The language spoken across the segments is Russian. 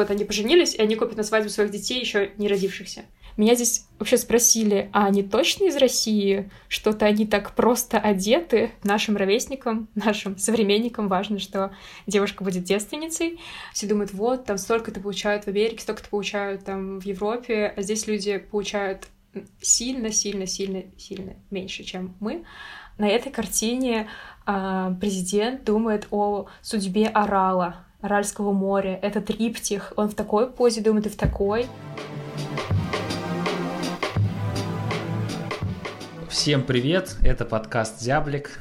вот они поженились, и они купят на свадьбу своих детей, еще не родившихся. Меня здесь вообще спросили, а они точно из России? Что-то они так просто одеты нашим ровесникам, нашим современникам. Важно, что девушка будет девственницей. Все думают, вот, там столько-то получают в Америке, столько-то получают там в Европе, а здесь люди получают сильно-сильно-сильно-сильно меньше, чем мы. На этой картине э, президент думает о судьбе Орала, Аральского моря. Это триптих. Он в такой позе думает и в такой. Всем привет, это подкаст «Зяблик».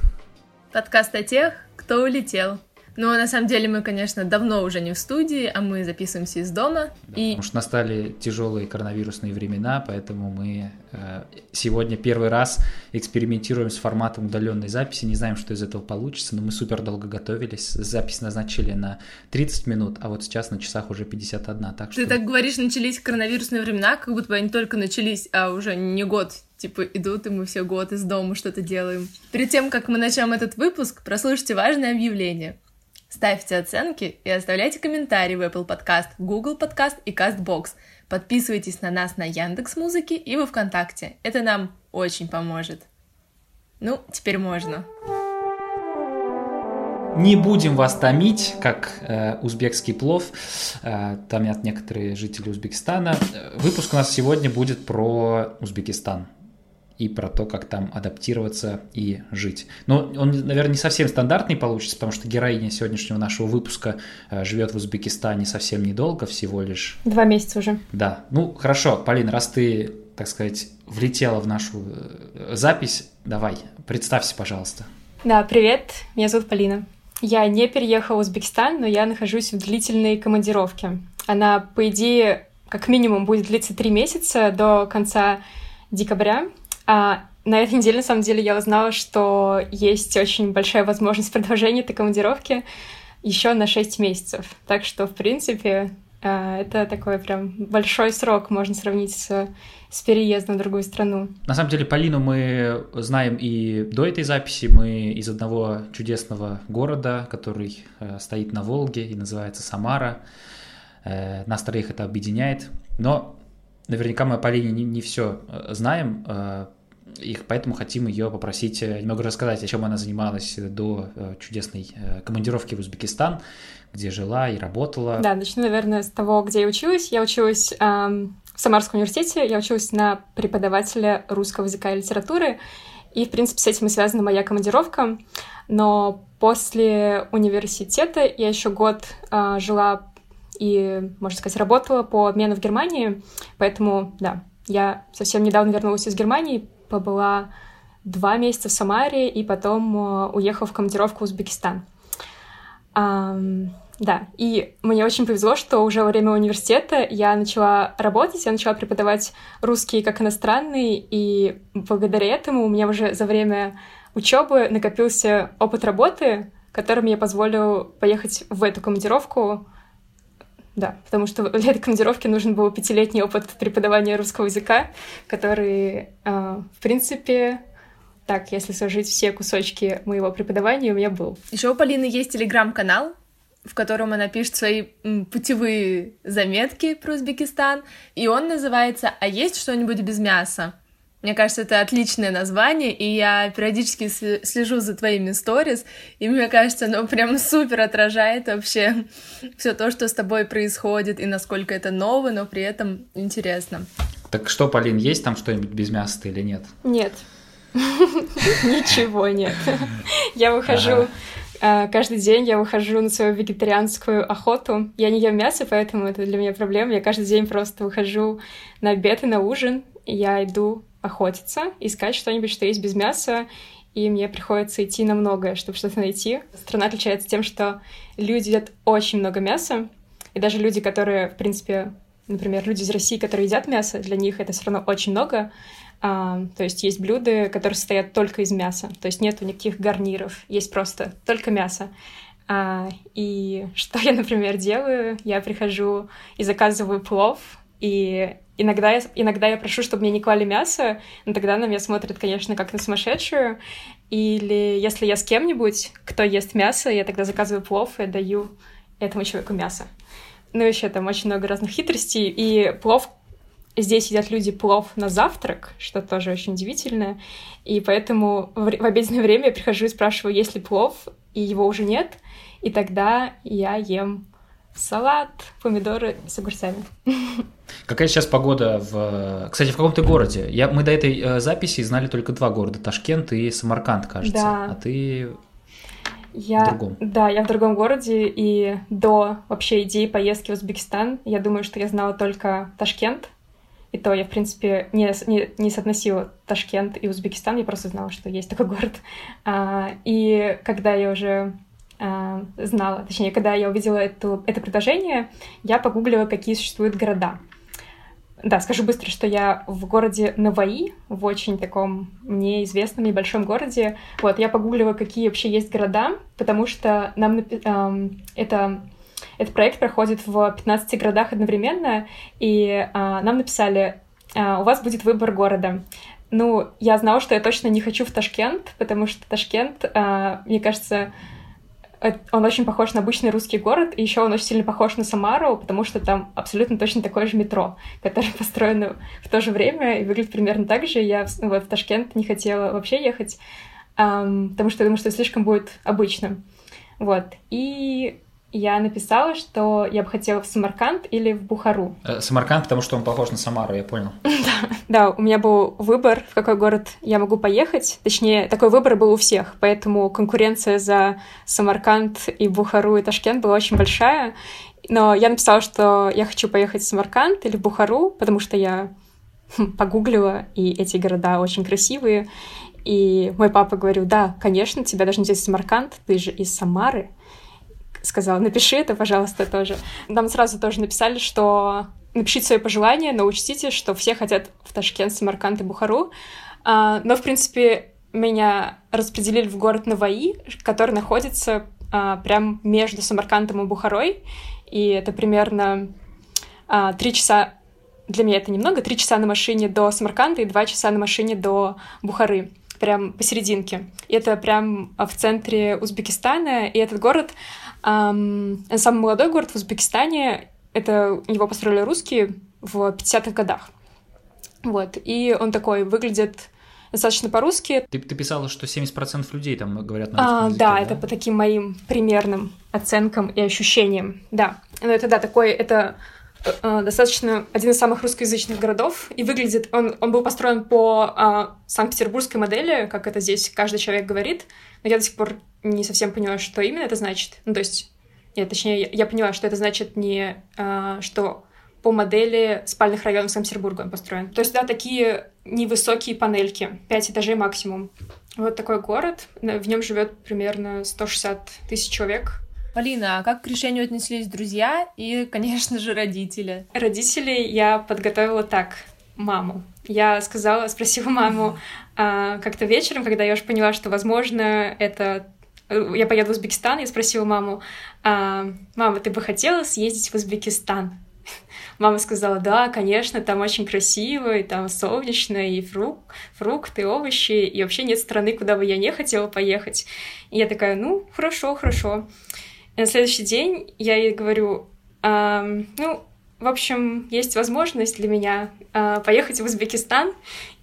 Подкаст о тех, кто улетел. Ну, на самом деле, мы, конечно, давно уже не в студии, а мы записываемся из дома. Да, и... Потому что настали тяжелые коронавирусные времена, поэтому мы э, сегодня первый раз экспериментируем с форматом удаленной записи. Не знаем, что из этого получится, но мы супер долго готовились. Запись назначили на 30 минут, а вот сейчас на часах уже 51. Так Ты что... так говоришь, начались коронавирусные времена, как будто бы они только начались, а уже не год типа идут, и мы все год из дома что-то делаем. Перед тем, как мы начнем этот выпуск, прослушайте важное объявление. Ставьте оценки и оставляйте комментарии в Apple Podcast, Google Podcast и CastBox. Подписывайтесь на нас на Яндекс Музыке и во Вконтакте. Это нам очень поможет. Ну, теперь можно. Не будем вас томить, как э, узбекский плов, э, томят некоторые жители Узбекистана. Выпуск у нас сегодня будет про Узбекистан и про то, как там адаптироваться и жить. Но он, наверное, не совсем стандартный получится, потому что героиня сегодняшнего нашего выпуска э, живет в Узбекистане совсем недолго, всего лишь... Два месяца уже. Да. Ну, хорошо, Полина, раз ты, так сказать, влетела в нашу э, запись, давай, представься, пожалуйста. Да, привет, меня зовут Полина. Я не переехала в Узбекистан, но я нахожусь в длительной командировке. Она, по идее, как минимум будет длиться три месяца до конца декабря. А, на этой неделе, на самом деле, я узнала, что есть очень большая возможность продолжения этой командировки еще на 6 месяцев. Так что, в принципе, а, это такой прям большой срок, можно сравнить с, с переездом в другую страну. На самом деле, Полину мы знаем и до этой записи. Мы из одного чудесного города, который э, стоит на Волге и называется Самара. Э, нас троих это объединяет. Но наверняка мы о Полине не, не все э, знаем и поэтому хотим ее попросить э, немного рассказать, о чем она занималась до э, чудесной э, командировки в Узбекистан, где жила и работала. Да, начну, наверное, с того, где я училась. Я училась эм, в Самарском университете, я училась на преподавателя русского языка и литературы, и, в принципе, с этим и связана моя командировка. Но после университета я еще год э, жила и, можно сказать, работала по обмену в Германии, поэтому, да, я совсем недавно вернулась из Германии, побыла два месяца в Самаре и потом э, уехала в командировку в Узбекистан. Да, и мне очень повезло, что уже во время университета я начала работать, я начала преподавать русский как иностранный, и благодаря этому у меня уже за время учебы накопился опыт работы, который мне позволил поехать в эту командировку да, потому что для этой командировки нужен был пятилетний опыт преподавания русского языка, который, э, в принципе, так, если сложить все кусочки моего преподавания, у меня был. Еще у Полины есть телеграм-канал, в котором она пишет свои путевые заметки про Узбекистан, и он называется «А есть что-нибудь без мяса?». Мне кажется, это отличное название, и я периодически слежу за твоими сторис, и мне кажется, оно прям супер отражает вообще все то, что с тобой происходит, и насколько это ново, но при этом интересно. Так что, Полин, есть там что-нибудь без мяса или нет? Нет. Ничего нет. Я выхожу а, каждый день я выхожу на свою вегетарианскую охоту. Я не ем мясо, поэтому это для меня проблема. Я каждый день просто выхожу на обед и на ужин. И я иду охотиться, искать что-нибудь, что есть без мяса, и мне приходится идти на многое, чтобы что-то найти. Страна отличается тем, что люди едят очень много мяса, и даже люди, которые, в принципе, например, люди из России, которые едят мясо, для них это все равно очень много. А, то есть есть блюда, которые состоят только из мяса, то есть нету никаких гарниров, есть просто только мясо. А, и что я, например, делаю? Я прихожу и заказываю плов, и Иногда я, иногда я прошу, чтобы мне не клали мясо, но тогда на меня смотрят, конечно, как на сумасшедшую. Или если я с кем-нибудь, кто ест мясо, я тогда заказываю плов и даю этому человеку мясо. Ну, еще там очень много разных хитростей. И плов Здесь едят люди плов на завтрак, что тоже очень удивительно. И поэтому в, в обеденное время я прихожу и спрашиваю, есть ли плов, и его уже нет. И тогда я ем салат, помидоры с огурцами. Какая сейчас погода в... Кстати, в каком ты городе? Я... Мы до этой э, записи знали только два города, Ташкент и Самарканд, кажется. Да. А ты я, в другом. Да, я в другом городе, и до вообще идеи поездки в Узбекистан я думаю, что я знала только Ташкент, и то я, в принципе, не, не, не соотносила Ташкент и Узбекистан, я просто знала, что есть такой город. А, и когда я уже а, знала, точнее, когда я увидела эту, это предложение, я погуглила, какие существуют города. Да, скажу быстро, что я в городе Наваи, в очень таком мне известном небольшом городе. Вот, я погуглила, какие вообще есть города, потому что нам э, это этот проект проходит в 15 городах одновременно, и а, нам написали, а, у вас будет выбор города. Ну, я знала, что я точно не хочу в Ташкент, потому что Ташкент, а, мне кажется, он очень похож на обычный русский город, и еще он очень сильно похож на Самару, потому что там абсолютно точно такое же метро, которое построено в то же время и выглядит примерно так же. Я вот в Ташкент не хотела вообще ехать, потому что я думаю, что слишком будет обычно. Вот. И я написала, что я бы хотела в Самарканд или в Бухару. Э, Самарканд, потому что он похож на Самару, я понял. да, да, у меня был выбор, в какой город я могу поехать. Точнее, такой выбор был у всех, поэтому конкуренция за Самарканд и Бухару и Ташкент была очень большая. Но я написала, что я хочу поехать в Самарканд или в Бухару, потому что я погуглила, и эти города очень красивые. И мой папа говорил, да, конечно, тебя должны взять в Самарканд, ты же из Самары сказала, напиши это, пожалуйста, тоже. Нам сразу тоже написали, что напишите свои пожелания, но учтите, что все хотят в Ташкент, Самарканд и Бухару. А, но, в принципе, меня распределили в город Наваи, который находится а, прям между Самаркандом и Бухарой, и это примерно а, часа для меня это немного, три часа на машине до Самарканда и два часа на машине до Бухары прям посерединке. И это прям в центре Узбекистана, и этот город самый молодой город в Узбекистане, это его построили русские в 50-х годах. Вот, и он такой выглядит достаточно по-русски. Ты, ты писала, что 70% людей там говорят на русском а, языке, да, да, это по таким моим примерным оценкам и ощущениям, да. Но это, да, такой, это э, достаточно один из самых русскоязычных городов, и выглядит, он, он был построен по э, санкт-петербургской модели, как это здесь каждый человек говорит, но я до сих пор не совсем поняла, что именно это значит. Ну, то есть, нет, точнее, я, я поняла, что это значит не, э, что по модели спальных районов Санкт-Петербурга он построен. То есть, да, такие невысокие панельки, 5 этажей максимум. Вот такой город, в нем живет примерно 160 тысяч человек. Полина, а как к решению отнеслись друзья и, конечно же, родители? Родители я подготовила так. Маму. Я сказала, спросила маму а, как-то вечером, когда я уже поняла, что, возможно, это я поеду в Узбекистан, я спросила маму, а, мама, ты бы хотела съездить в Узбекистан? Мама сказала, да, конечно, там очень красиво, и там солнечно, и фрук, фрукты, овощи, и вообще нет страны, куда бы я не хотела поехать. И я такая, ну, хорошо, хорошо. И на следующий день я ей говорю, а, ну, в общем, есть возможность для меня э, поехать в Узбекистан.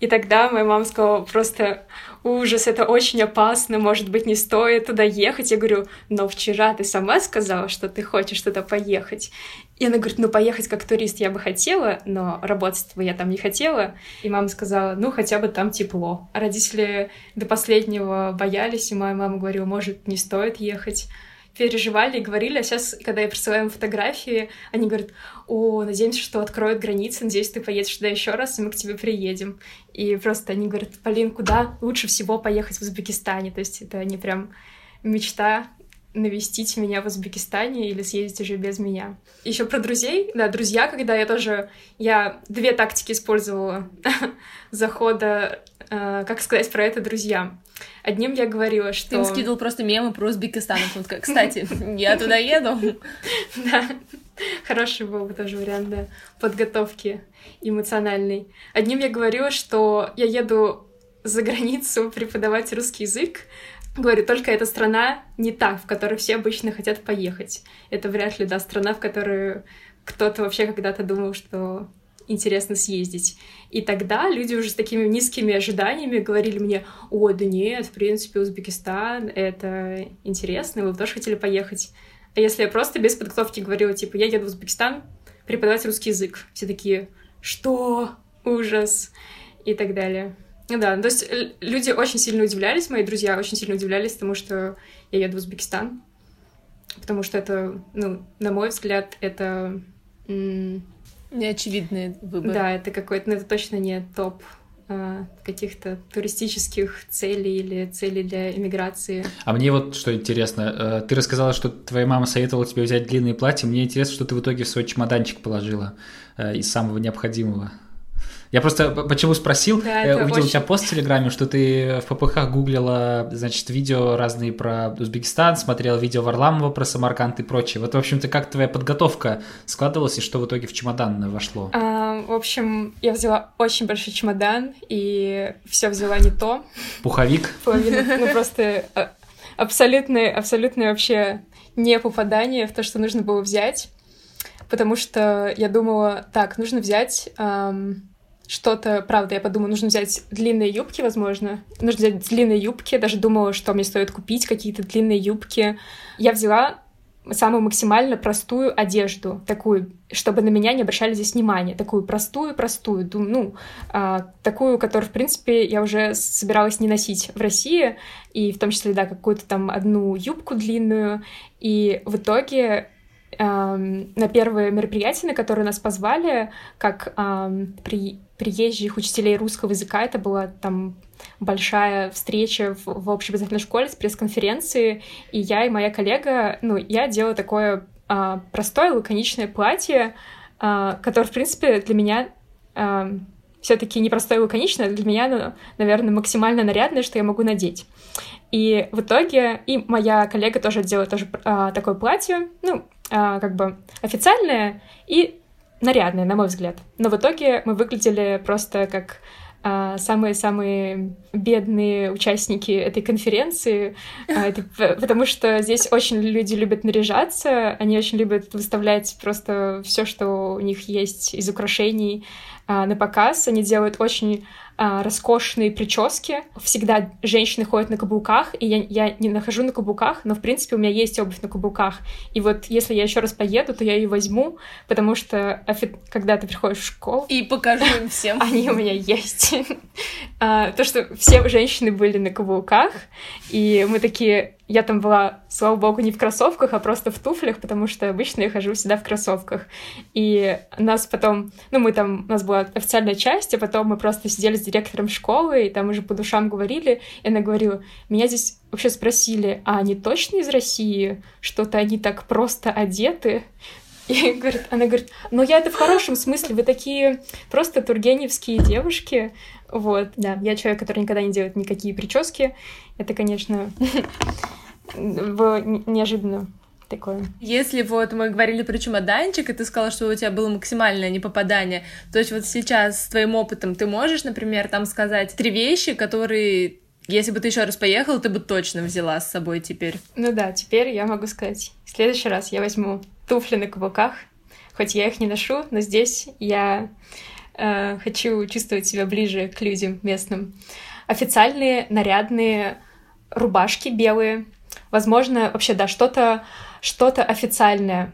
И тогда моя мама сказала просто, ужас, это очень опасно, может быть, не стоит туда ехать. Я говорю, но вчера ты сама сказала, что ты хочешь туда поехать. И она говорит, ну, поехать как турист я бы хотела, но работать бы я там не хотела. И мама сказала, ну, хотя бы там тепло. А родители до последнего боялись, и моя мама говорила, может, не стоит ехать переживали и говорили, а сейчас, когда я присылаю им фотографии, они говорят, о, надеемся, что откроют границы, надеюсь, ты поедешь туда еще раз, и мы к тебе приедем. И просто они говорят, Полин, куда лучше всего поехать в Узбекистане? То есть это не прям мечта навестить меня в Узбекистане или съездить уже без меня. Еще про друзей. Да, друзья, когда я тоже... Я две тактики использовала захода, э, как сказать про это друзьям. Одним я говорила, что... Ты им скидывал просто мемы про Узбекистан. Кстати, я туда еду. Да, хороший был бы тоже вариант, да, подготовки эмоциональной. Одним я говорила, что я еду за границу преподавать русский язык, Говорю, только эта страна не та, в которую все обычно хотят поехать. Это вряд ли, да, страна, в которую кто-то вообще когда-то думал, что интересно съездить. И тогда люди уже с такими низкими ожиданиями говорили мне, о, да нет, в принципе, Узбекистан, это интересно, вы бы тоже хотели поехать. А если я просто без подготовки говорила, типа, я еду в Узбекистан преподавать русский язык, все такие, что? Ужас. И так далее. Ну да, то есть люди очень сильно удивлялись, мои друзья очень сильно удивлялись тому, что я еду в Узбекистан, потому что это, ну, на мой взгляд, это... Неочевидный выбор. Да, это какой-то, ну, это точно не топ а, каких-то туристических целей или целей для иммиграции. А мне вот что интересно, э, ты рассказала, что твоя мама советовала тебе взять длинные платья, мне интересно, что ты в итоге в свой чемоданчик положила э, из самого необходимого. Я просто почему спросил, да, э, увидел очень... у тебя пост в Телеграме, что ты в ППХ гуглила, значит, видео разные про Узбекистан, смотрела видео Варламова про Самарканд и прочее. Вот, в общем-то, как твоя подготовка складывалась и что в итоге в чемодан вошло? А, в общем, я взяла очень большой чемодан и все взяла не то. Пуховик? Ну просто а, абсолютное, абсолютное вообще не попадание в то, что нужно было взять. Потому что я думала, так, нужно взять эм, что-то, правда, я подумала, нужно взять длинные юбки, возможно. Нужно взять длинные юбки. Даже думала, что мне стоит купить какие-то длинные юбки. Я взяла самую максимально простую одежду, такую, чтобы на меня не обращали здесь внимания, такую простую-простую, ну, а, такую, которую, в принципе, я уже собиралась не носить в России, и в том числе, да, какую-то там одну юбку длинную, и в итоге на первое мероприятие, на которое нас позвали, как при, приезжих учителей русского языка, это была там большая встреча в, в общеобразовательной школе с пресс-конференции, и я и моя коллега, ну, я делала такое а, простое лаконичное платье, а, которое, в принципе, для меня а, все-таки непростое и лаконичное, для меня, ну, наверное, максимально нарядное, что я могу надеть. И в итоге, и моя коллега тоже делала тоже а, такое платье, ну, а, как бы официальное и нарядное, на мой взгляд. Но в итоге мы выглядели просто как а, самые-самые бедные участники этой конференции, а, это, потому что здесь очень люди любят наряжаться, они очень любят выставлять просто все, что у них есть из украшений на показ. Они делают очень роскошные прически. Всегда женщины ходят на каблуках, и я, я не нахожу на каблуках, но, в принципе, у меня есть обувь на каблуках. И вот если я еще раз поеду, то я ее возьму, потому что когда ты приходишь в школу... И покажу им всем. Они у меня есть. А, то, что все женщины были на каблуках, и мы такие, я там была, слава богу, не в кроссовках, а просто в туфлях, потому что обычно я хожу всегда в кроссовках. И нас потом, ну, мы там, у нас была официальная часть, а потом мы просто сидели с директором школы, и там уже по душам говорили, и она говорила, меня здесь вообще спросили, а они точно из России? Что-то они так просто одеты? И говорит, она говорит, ну я это в хорошем смысле, вы такие просто тургеневские девушки. Вот, да, я человек, который никогда не делает никакие прически. Это, конечно, было неожиданно такое. Если вот мы говорили про чемоданчик, и ты сказала, что у тебя было максимальное непопадание, то есть вот сейчас с твоим опытом ты можешь, например, там сказать три вещи, которые если бы ты еще раз поехала, ты бы точно взяла с собой теперь. Ну да, теперь я могу сказать. В следующий раз я возьму туфли на каблуках, хоть я их не ношу, но здесь я э, хочу чувствовать себя ближе к людям местным. Официальные нарядные рубашки белые, возможно, вообще, да, что-то что-то официальное.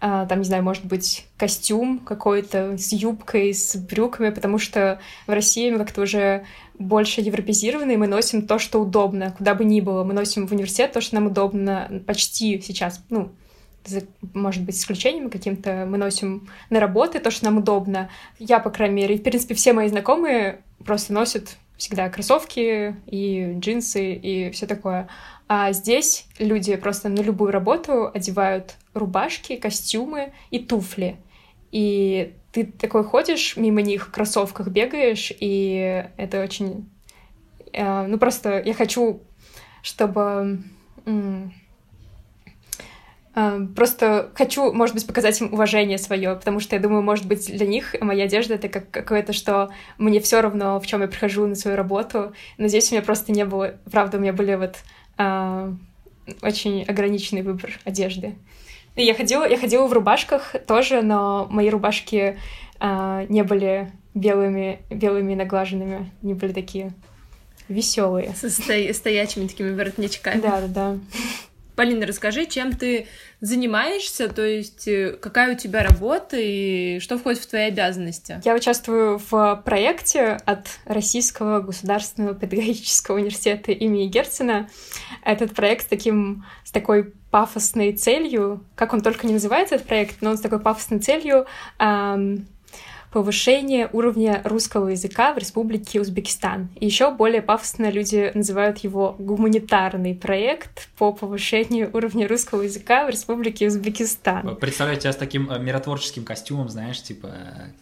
А, там, не знаю, может быть, костюм какой-то с юбкой, с брюками, потому что в России мы как-то уже больше европезированы, и мы носим то, что удобно, куда бы ни было. Мы носим в университет то, что нам удобно почти сейчас, ну, может быть, исключением каким-то, мы носим на работы то, что нам удобно. Я, по крайней мере, в принципе, все мои знакомые просто носят всегда кроссовки и джинсы и все такое. А здесь люди просто на любую работу одевают рубашки, костюмы и туфли. И ты такой ходишь мимо них в кроссовках, бегаешь, и это очень... Э, ну, просто я хочу, чтобы... Э, просто хочу, может быть, показать им уважение свое, потому что я думаю, может быть, для них моя одежда это как какое-то, что мне все равно, в чем я прихожу на свою работу. Но здесь у меня просто не было, правда, у меня были вот а, очень ограниченный выбор одежды. Я ходила, я ходила в рубашках тоже, но мои рубашки а, не были белыми, белыми наглаженными, не были такие веселые. Со сто... стоячими такими воротничками. Да, да, да. Полина, расскажи, чем ты занимаешься, то есть э, какая у тебя работа и что входит в твои обязанности? Я участвую в проекте от Российского государственного педагогического университета имени Герцена. Этот проект с, таким, с такой пафосной целью, как он только не называется, этот проект, но он с такой пафосной целью эм, повышение уровня русского языка в Республике Узбекистан. И еще более пафосно люди называют его гуманитарный проект по повышению уровня русского языка в Республике Узбекистан. Представляю тебя с таким э, миротворческим костюмом, знаешь, типа,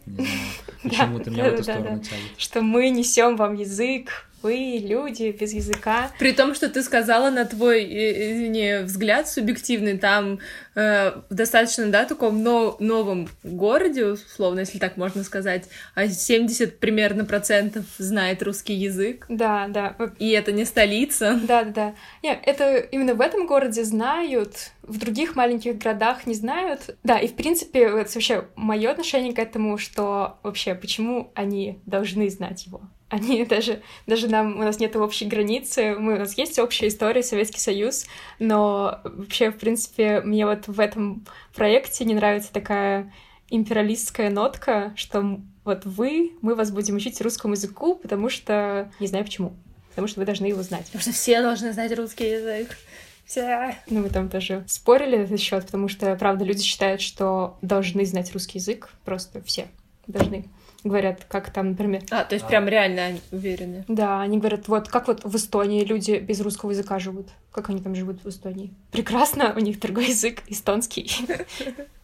почему-то меня в эту сторону тянет. Что мы несем вам язык, вы люди без языка. При том, что ты сказала на твой, извини, взгляд субъективный, там э, достаточно, да, таком но, новом городе, условно, если так можно сказать, а 70 примерно процентов знает русский язык. Да, да. И это не столица. Да, да, да. Нет, это именно в этом городе знают, в других маленьких городах не знают. Да, и в принципе, это вообще мое отношение к этому, что вообще, почему они должны знать его? Они даже, даже нам, у нас нет общей границы, мы, у нас есть общая история, Советский Союз, но вообще, в принципе, мне вот в этом проекте не нравится такая империалистская нотка, что вот вы, мы вас будем учить русскому языку, потому что... Не знаю почему. Потому что вы должны его знать. Потому что все должны знать русский язык. Все. Ну, мы там тоже спорили на этот счет, потому что, правда, люди считают, что должны знать русский язык. Просто все должны говорят, как там, например... А, то есть а. прям реально они уверены? Да, они говорят, вот как вот в Эстонии люди без русского языка живут. Как они там живут в Эстонии? Прекрасно, у них другой язык, эстонский.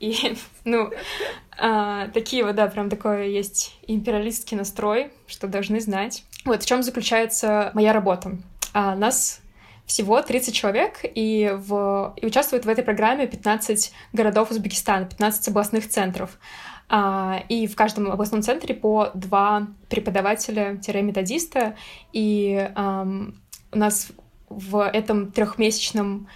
И, ну, а, такие вот, да, прям такое есть империалистский настрой, что должны знать. Вот в чем заключается моя работа. А, нас всего 30 человек, и, в, и участвуют в этой программе 15 городов Узбекистана, 15 областных центров. А, и в каждом областном центре по два преподавателя-методиста. И у нас в этом трехмесячном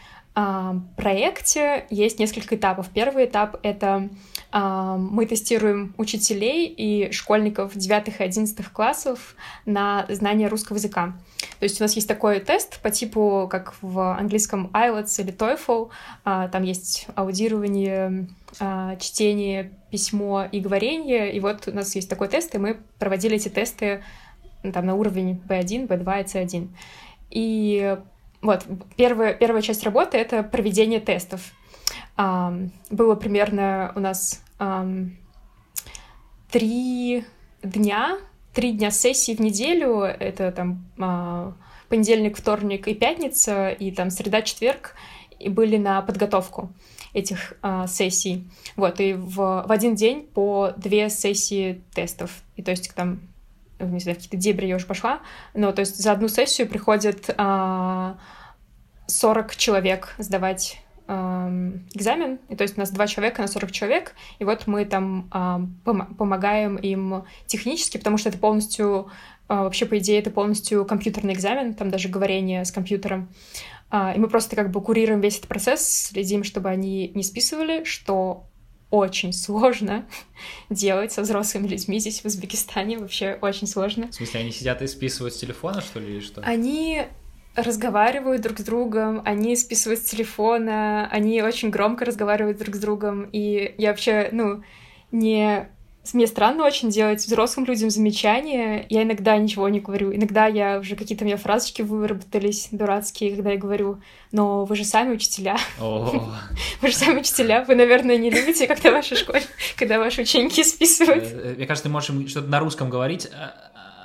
проекте есть несколько этапов. Первый этап — это мы тестируем учителей и школьников 9 и 11 классов на знание русского языка. То есть у нас есть такой тест по типу, как в английском IELTS или TOEFL. А, там есть аудирование, а, чтение, письмо и говорение. И вот у нас есть такой тест, и мы проводили эти тесты там, на уровень B1, B2 и C1. И вот первая, первая часть работы — это проведение тестов. Было примерно у нас три дня три дня сессий в неделю, это там а, понедельник, вторник и пятница, и там среда, четверг, и были на подготовку этих а, сессий. Вот, и в, в один день по две сессии тестов. И то есть там, не знаю, какие-то дебри я уже пошла, но то есть за одну сессию приходит а, 40 человек сдавать экзамен, и то есть у нас два человека на 40 человек, и вот мы там пом- помогаем им технически, потому что это полностью, а, вообще, по идее, это полностью компьютерный экзамен, там даже говорение с компьютером, а, и мы просто как бы курируем весь этот процесс, следим, чтобы они не списывали, что очень сложно делать со взрослыми людьми здесь в Узбекистане, вообще очень сложно. В смысле, они сидят и списывают с телефона, что ли, или что? Они разговаривают друг с другом, они списывают с телефона, они очень громко разговаривают друг с другом, и я вообще, ну, не... Мне странно очень делать взрослым людям замечания. Я иногда ничего не говорю. Иногда я уже какие-то у меня фразочки выработались дурацкие, когда я говорю, но вы же сами учителя. Вы же сами учителя. Вы, наверное, не любите, когда ваша школе, когда ваши ученики списывают. Э, мне кажется, ты можешь что-то на русском говорить, а,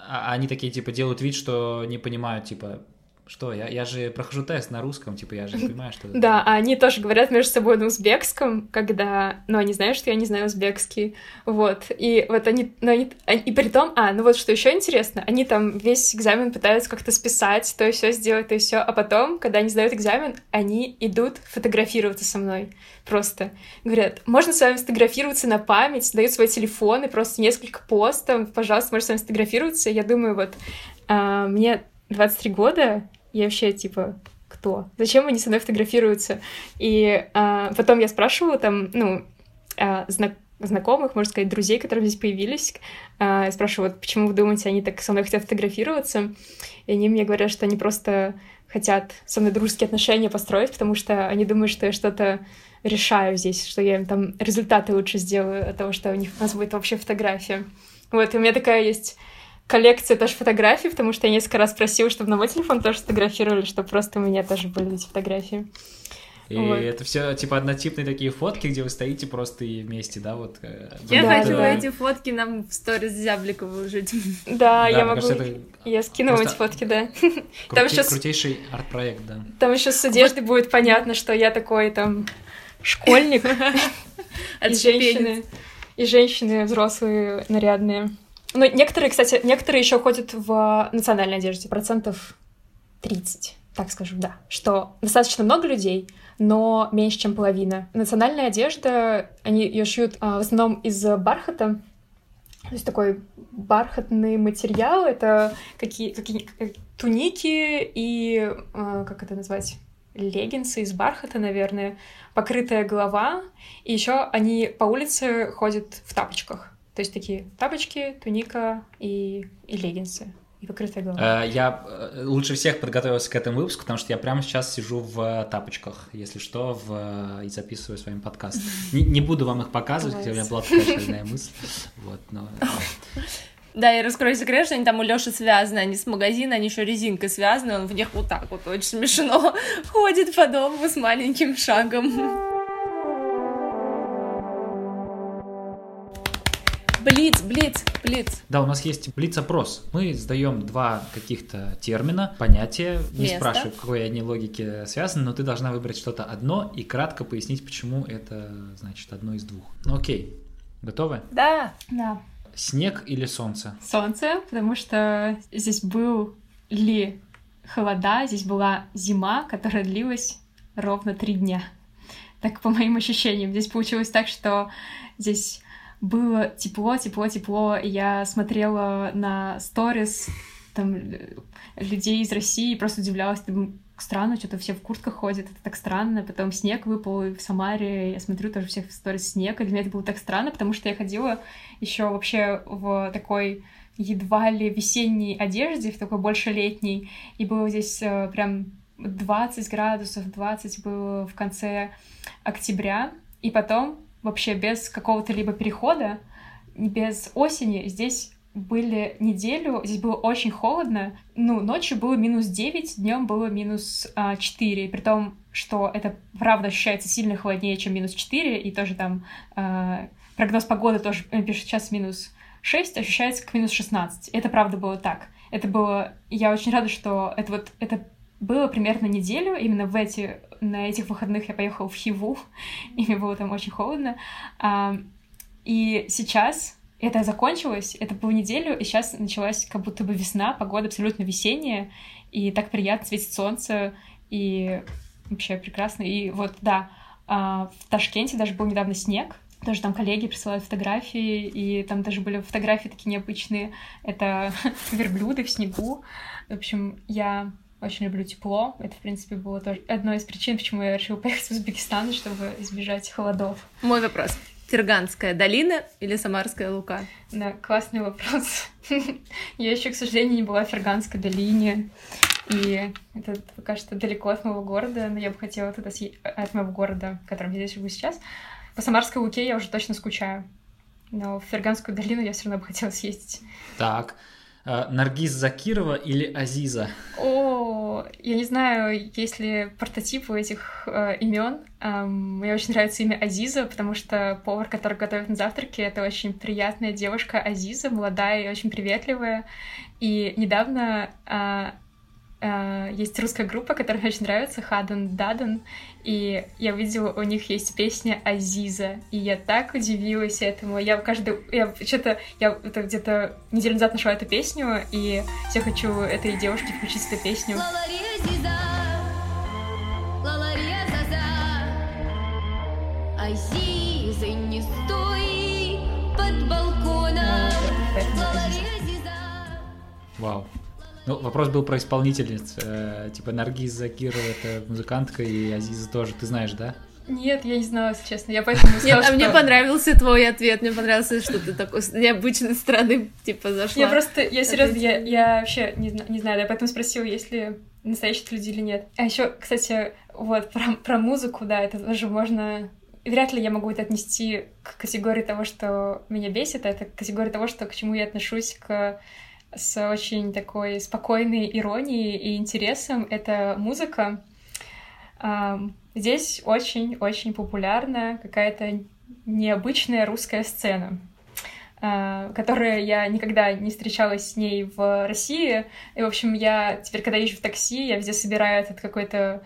а, а они такие, типа, делают вид, что не понимают, типа, что, я, я же прохожу тест на русском, типа, я же не понимаю, что... Да, а они тоже говорят между собой на узбекском, когда... Ну, они знают, что я не знаю узбекский, вот. И вот они... Ну, они... И при том... А, ну вот что еще интересно, они там весь экзамен пытаются как-то списать, то и все сделать, то и все, а потом, когда они сдают экзамен, они идут фотографироваться со мной просто. Говорят, можно с вами сфотографироваться на память, дают свой телефон и просто несколько постов, пожалуйста, можете с вами сфотографироваться. Я думаю, вот, а, мне 23 года, я вообще, типа, кто? Зачем они со мной фотографируются? И а, потом я спрашиваю там, ну, а, знак знакомых, можно сказать, друзей, которые здесь появились. А, я спрашиваю, вот почему вы думаете, они так со мной хотят фотографироваться? И они мне говорят, что они просто хотят со мной дружеские отношения построить, потому что они думают, что я что-то решаю здесь, что я им там результаты лучше сделаю от того, что у них у нас будет вообще фотография. Вот, и у меня такая есть коллекция тоже фотографий, потому что я несколько раз просила, чтобы на мой телефон тоже фотографировали, чтобы просто у меня тоже были эти фотографии. И вот. это все типа однотипные такие фотки, где вы стоите просто и вместе, да, вот. Э, я да, хочу да. эти фотки нам в сторис Зяблика выложить. Да, да я могу. Кажется, это... Я скину эти фотки, да. Крути... Там еще крутейший арт-проект, да. Там еще с одеждой будет понятно, что я такой там школьник и женщины, и женщины взрослые нарядные. Ну, некоторые, кстати, некоторые еще ходят в национальной одежде, процентов 30, так скажу, да, что достаточно много людей, но меньше, чем половина. Национальная одежда, они ее шьют а, в основном из бархата, то есть такой бархатный материал, это какие, какие туники и, а, как это назвать, леггинсы из бархата, наверное, покрытая голова, и еще они по улице ходят в тапочках. То есть такие тапочки, туника и, и леггинсы и покрытая голова. Э, я э, лучше всех подготовился к этому выпуску, потому что я прямо сейчас сижу в тапочках, если что, в... и записываю с вами подкаст. Не, не буду вам их показывать, хотя у меня была такая шальная мысль. Вот, но... Да, я раскрою секрет, что они там у Лёши связаны, они с магазина, они еще резинкой связаны, он в них вот так вот очень смешно ходит по дому с маленьким шагом. Блиц, блиц, блиц. Да, у нас есть блиц-опрос. Мы задаем два каких-то термина, понятия. Не Место. спрашиваю, в какой они логике связаны, но ты должна выбрать что-то одно и кратко пояснить, почему это, значит, одно из двух. Ну окей, готовы? Да. Да. Снег или солнце? Солнце, потому что здесь был ли холода, здесь была зима, которая длилась ровно три дня. Так, по моим ощущениям. Здесь получилось так, что здесь было тепло, тепло, тепло. И я смотрела на сторис там людей из России и просто удивлялась, думаю, странно, что-то все в куртках ходят, это так странно. Потом снег выпал в Самаре, я смотрю тоже всех в сторис снег, и для меня это было так странно, потому что я ходила еще вообще в такой едва ли весенней одежде, в такой больше летней, и было здесь э, прям 20 градусов, 20 было в конце октября, и потом вообще без какого-то либо перехода, без осени здесь были неделю, здесь было очень холодно, ну, ночью было минус 9, днем было минус а, 4, при том, что это правда ощущается сильно холоднее, чем минус 4, и тоже там а, прогноз погоды тоже э, пишет сейчас минус 6, ощущается как минус 16. Это правда было так. Это было... Я очень рада, что это вот... Это было примерно неделю, именно в эти на этих выходных я поехала в Хиву, и мне было там очень холодно. И сейчас это закончилось, это было неделю, и сейчас началась как будто бы весна, погода абсолютно весенняя, и так приятно светит солнце, и вообще прекрасно. И вот, да, а, в Ташкенте даже был недавно снег, тоже там коллеги присылают фотографии, и там даже были фотографии такие необычные. Это верблюды в снегу. В общем, я очень люблю тепло. Это, в принципе, было тоже одной из причин, почему я решила поехать в Узбекистан, чтобы избежать холодов. Мой вопрос. Ферганская долина или Самарская Лука? Да, классный вопрос. Я еще, к сожалению, не была в Ферганской долине. И это пока что далеко от моего города, но я бы хотела туда съездить, от моего города, в котором я здесь живу сейчас. По Самарской Луке я уже точно скучаю. Но в Ферганскую долину я все равно бы хотела съездить. Так, Наргиз Закирова или Азиза? О, я не знаю, есть ли прототипы этих э, имен. Эм, мне очень нравится имя Азиза, потому что повар, который готовит на завтраке, это очень приятная девушка Азиза, молодая и очень приветливая. И недавно э, Uh, есть русская группа, которая мне очень нравится, Хадан Дадан, и я видела, у них есть песня Азиза, и я так удивилась этому. Я каждый... Я что-то... Я это где-то неделю назад нашла эту песню, и я хочу этой девушке включить эту песню. Азиза, не стой под балконом. Вау. Ну, вопрос был про исполнительниц. Э, типа Наргиз Закирова — это музыкантка, и Азиза тоже, ты знаешь, да? Нет, я не знала, если честно. Я поэтому сказала, Нет, а что... мне понравился твой ответ. Мне понравился, что ты такой с необычной стороны, типа, зашла. Я просто, я серьезно, я, я вообще не, не знаю, я поэтому спросила, есть ли настоящие люди или нет. А еще, кстати, вот про, про музыку, да, это тоже можно. Вряд ли я могу это отнести к категории того, что меня бесит, а это к категории того, что к чему я отношусь к с очень такой спокойной иронией и интересом. Это музыка. Здесь очень-очень популярна какая-то необычная русская сцена, а, которая я никогда не встречалась с ней в России. И, в общем, я теперь, когда езжу в такси, я везде собираю этот какой-то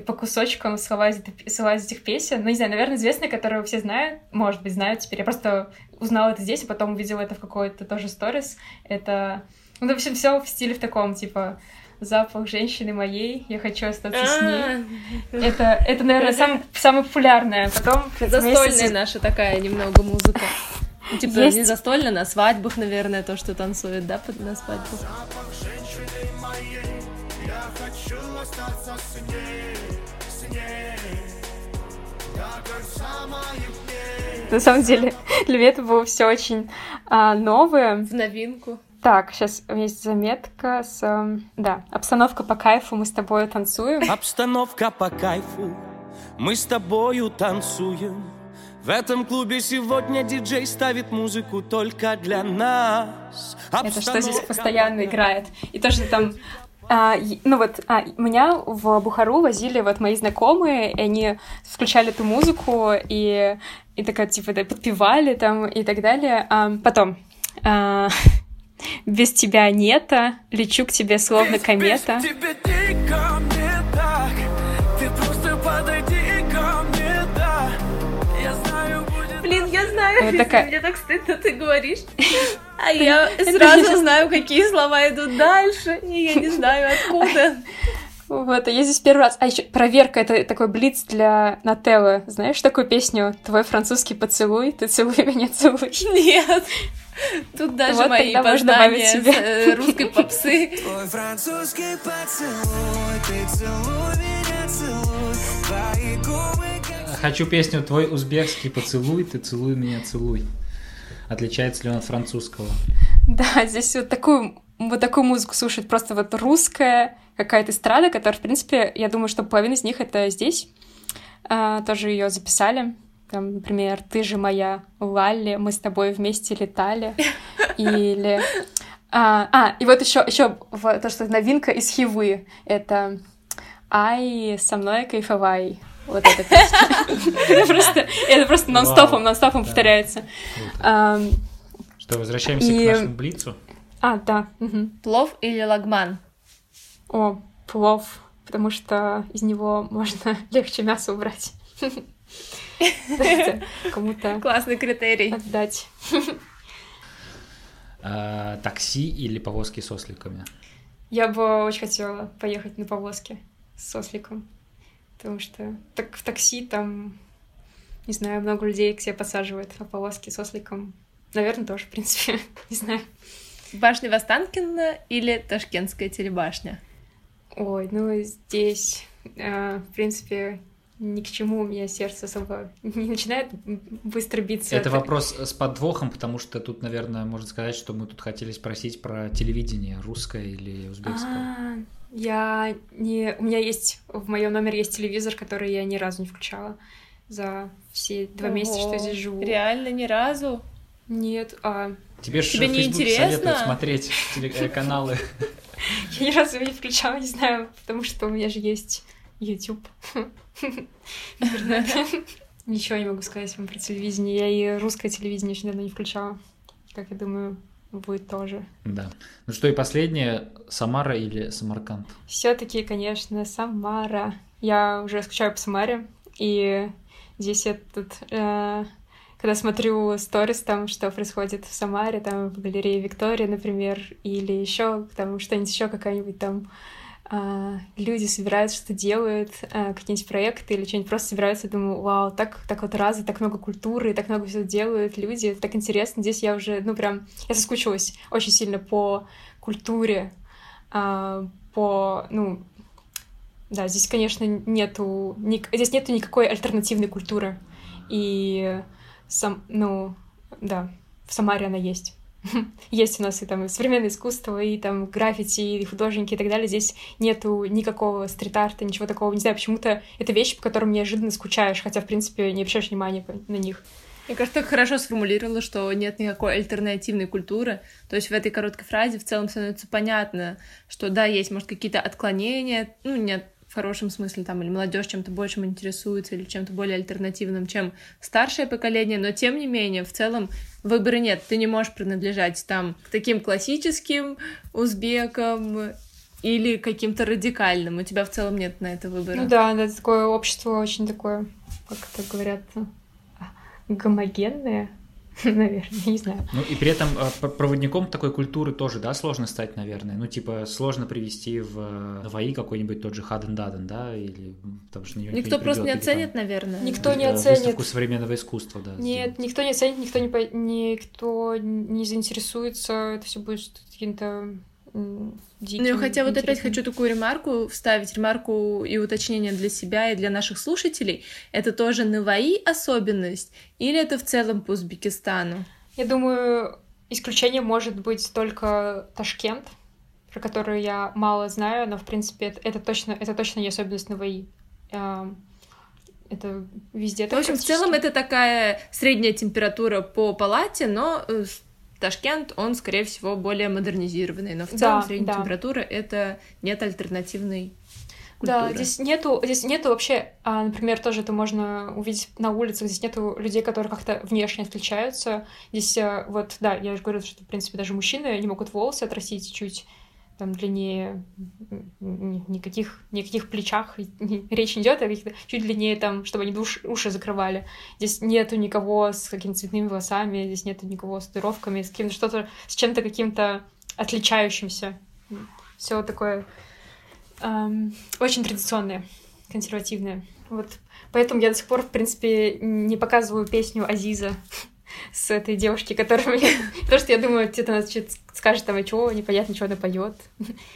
по кусочкам слова из, слова из этих песен. Ну, не знаю, наверное, известные, которые все знают, может быть, знают теперь. Я просто узнала это здесь, и потом увидела это в какой-то тоже сторис. Это, ну, в общем, все в стиле в таком, типа, запах женщины моей, я хочу остаться с ней. А, Это, это наверное, сам, самое популярное. Потом Застольная вместе наша такая немного музыка. Типа, Есть. не застольная, на свадьбах, наверное, то, что танцуют, да, на свадьбах? На самом деле, для меня это было все очень а, новое. В новинку. Так, сейчас у меня есть заметка с... эм, Да, обстановка по кайфу, мы с тобой танцуем. Обстановка по кайфу, мы с тобою танцуем. В этом клубе сегодня диджей ставит музыку только для нас. Это что здесь Обстановка постоянно по играет. И тоже там... а, ну вот, а, меня в Бухару возили вот мои знакомые, и они включали эту музыку, и, и такая, типа, да, подпевали там и так далее. А, потом... а, без тебя нета, лечу к тебе словно комета. Без тебя дико мне так, ты просто подойди ко мне, да. Я знаю, будет... Блин, я знаю, Вот такая. мне так стыдно, ты говоришь. А я сразу знаю, какие слова идут дальше, и я не знаю, откуда. Вот, а я здесь первый раз. А еще проверка это такой блиц для Нателлы. Знаешь такую песню Твой французский поцелуй, ты целуй меня, целуй. Нет. Тут даже Вот мои познания э, русской попсы. Твой французский поцелуй, ты целуй меня, целуй. Твои губы как Хочу песню «Твой узбекский поцелуй, ты целуй меня, целуй». Отличается ли он от французского? Да, здесь вот такую, вот такую музыку слушают. Просто вот русская какая-то эстрада, которая, в принципе, я думаю, что половина из них это здесь. А, тоже ее записали. Там, например, «Ты же моя Лалли, мы с тобой вместе летали». Или... А, а, и вот еще, еще то, что новинка из Хивы. Это «Ай, со мной кайфовай». Вот эта песня. Это просто, это просто нон-стопом, нон-стопом повторяется. Что, возвращаемся к нашему блицу? А, да. Плов или лагман? О, плов, потому что из него можно легче мясо убрать. Кому-то Классный критерий. отдать. А, такси или повозки с осликами? Я бы очень хотела поехать на повозке с осликом, потому что так в такси там, не знаю, много людей к себе подсаживают, а повозки с осликом, наверное, тоже, в принципе, не знаю. Башня Востанкина или Ташкентская телебашня? Ой, ну здесь, э, в принципе, ни к чему у меня сердце особо не начинает быстро биться. Это вопрос с подвохом, потому что тут, наверное, можно сказать, что мы тут хотели спросить про телевидение, русское или узбекское. А, Я не... У меня есть... В моем номере есть телевизор, который я ни разу не включала за все два месяца, что я здесь живу. Реально ни разу? Нет, а Тебе же Тебе не интересно? советуют смотреть телеканалы. Я ни разу его не включала, не знаю, потому что у меня же есть YouTube. Ничего не могу сказать вам про телевидение. Я и русское телевидение очень давно не включала. Как я думаю, будет тоже. Да. Ну что, и последнее, Самара или Самарканд? Все-таки, конечно, Самара. Я уже скучаю по Самаре, и здесь я тут, э, когда смотрю сторис там, что происходит в Самаре, там в галерее Виктория, например, или еще там что-нибудь еще какая-нибудь там а, люди собираются, что делают, а, какие-нибудь проекты или что-нибудь просто собираются, думаю, вау, так, так вот разы, так много культуры, так много всего делают люди, это так интересно. Здесь я уже, ну прям, я соскучилась очень сильно по культуре а, по, ну, да, здесь, конечно, нету, ни, здесь нету никакой альтернативной культуры. И сам, ну, да, в Самаре она есть. Есть у нас и там современное искусство, и там граффити, и художники и так далее. Здесь нету никакого стрит-арта, ничего такого. Не знаю, почему-то это вещи, по которым неожиданно скучаешь, хотя, в принципе, не обращаешь внимания на них. Мне кажется, так хорошо сформулировала, что нет никакой альтернативной культуры. То есть в этой короткой фразе в целом становится понятно, что да, есть, может, какие-то отклонения, ну, нет, хорошем смысле, там, или молодежь чем-то большим интересуется, или чем-то более альтернативным, чем старшее поколение, но тем не менее, в целом выбора нет. Ты не можешь принадлежать там к таким классическим узбекам или каким-то радикальным. У тебя в целом нет на это выбора. Ну да, да, такое общество очень такое, как это говорят, гомогенное. наверное, не знаю. Ну и при этом а, проводником такой культуры тоже, да, сложно стать, наверное. Ну типа сложно привести в э, Наваи какой-нибудь тот же Хаден Даден, да, или потому что на него никто, никто просто не оценит, там, наверное. Никто не оценит. Выставку современного искусства, да. Нет, сделать. никто не оценит, никто не по... никто не заинтересуется, это все будет каким-то диким. Ну, хотя вот опять хочу такую ремарку вставить, ремарку и уточнение для себя и для наших слушателей. Это тоже Наваи особенность или это в целом по Узбекистану? Я думаю, исключение может быть только Ташкент, про который я мало знаю, но, в принципе, это, это, точно, это точно не особенность Наваи. Это везде. В общем, в целом это такая средняя температура по палате, но э, Ташкент, он, скорее всего, более модернизированный, но в целом да, средняя да. температура — это нет альтернативной культуры. Да, здесь нету, здесь нету вообще, а, например, тоже это можно увидеть на улицах, здесь нету людей, которые как-то внешне отличаются. Здесь а, вот, да, я же говорю, что, в принципе, даже мужчины не могут волосы отрастить чуть там длиннее никаких, никаких плечах речь не идет, а каких-то чуть длиннее там, чтобы они душ, уши закрывали. Здесь нету никого с какими-то цветными волосами, здесь нету никого с татуировками, с каким-то что-то, с чем-то каким-то отличающимся. Все такое эм, очень традиционное, консервативное. Вот. Поэтому я до сих пор, в принципе, не показываю песню Азиза с этой девушки, которая мне... Потому что я думаю, где-то она скажет там, а что, непонятно, что она поет.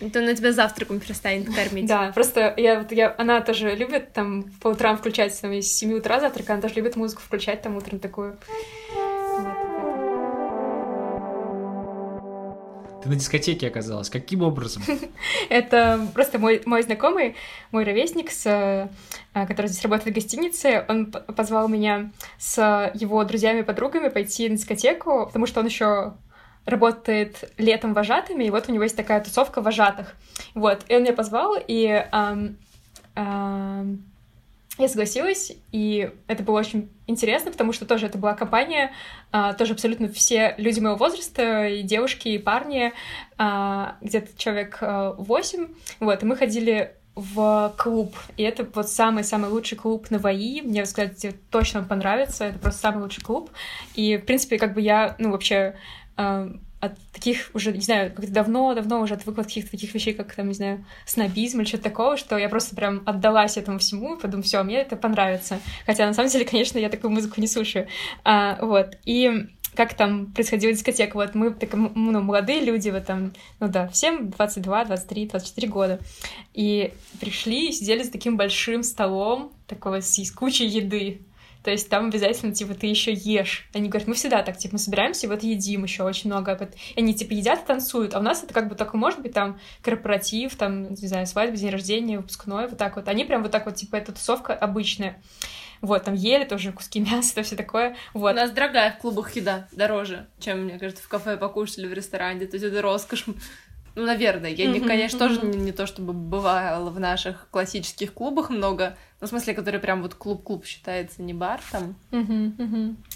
Это она тебя завтраком перестанет кормить. Да, просто я, вот, я, она тоже любит там по утрам включать, там, с 7 утра завтрак, она тоже любит музыку включать там утром такую. Ты на дискотеке оказалась. Каким образом? Это просто мой, мой знакомый, мой ровесник, с, э, который здесь работает в гостинице, он позвал меня с его друзьями и подругами пойти на дискотеку, потому что он еще работает летом вожатыми, и вот у него есть такая тусовка вожатых. Вот, и он меня позвал, и я согласилась, и это было очень интересно, потому что тоже это была компания, а, тоже абсолютно все люди моего возраста, и девушки, и парни, а, где-то человек а, восемь, вот, и мы ходили в клуб, и это вот самый-самый лучший клуб на ВАИ, мне, сказать, точно понравится, это просто самый лучший клуб, и, в принципе, как бы я, ну, вообще от таких уже, не знаю, как-то давно-давно уже отвыкла от каких-то таких вещей, как, там, не знаю, снобизм или что-то такого, что я просто прям отдалась этому всему и подумала, все, мне это понравится. Хотя, на самом деле, конечно, я такую музыку не слушаю. А, вот, и как там происходила дискотека. Вот мы так, ну, молодые люди, вот там, ну да, всем 22, 23, 24 года. И пришли и сидели за таким большим столом, такого с, кучей еды. То есть там обязательно, типа, ты еще ешь. Они говорят, мы всегда так, типа, мы собираемся и вот едим еще очень много. И они, типа, едят и танцуют. А у нас это как бы только может быть там корпоратив, там, не знаю, свадьба, день рождения, выпускной, вот так вот. Они прям вот так вот, типа, эта тусовка обычная. Вот, там ели тоже куски мяса, то все такое. Вот. У нас дорогая в клубах еда, дороже, чем, мне кажется, в кафе покушать или в ресторане. То есть это роскошь. Ну, наверное. Я, не, конечно, тоже не, не то чтобы бывала в наших классических клубах много, ну, в смысле, который прям вот клуб-клуб считается, не бар там.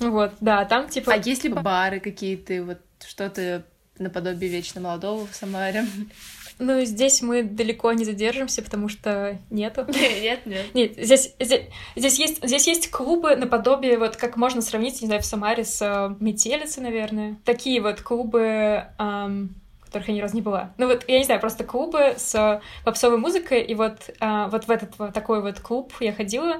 Вот, да, там типа... А есть ли бары какие-то, вот что-то наподобие вечно молодого в Самаре? Ну, здесь мы далеко не задержимся, потому что нету. Нет, нет. Нет, здесь, здесь, здесь, есть, здесь есть клубы наподобие, вот как можно сравнить, не знаю, в Самаре с э, Метелицей, наверное. Такие вот клубы... Эм, которых я ни разу не была. Ну вот, я не знаю, просто клубы с попсовой музыкой, и вот, а, вот в этот вот такой вот клуб я ходила,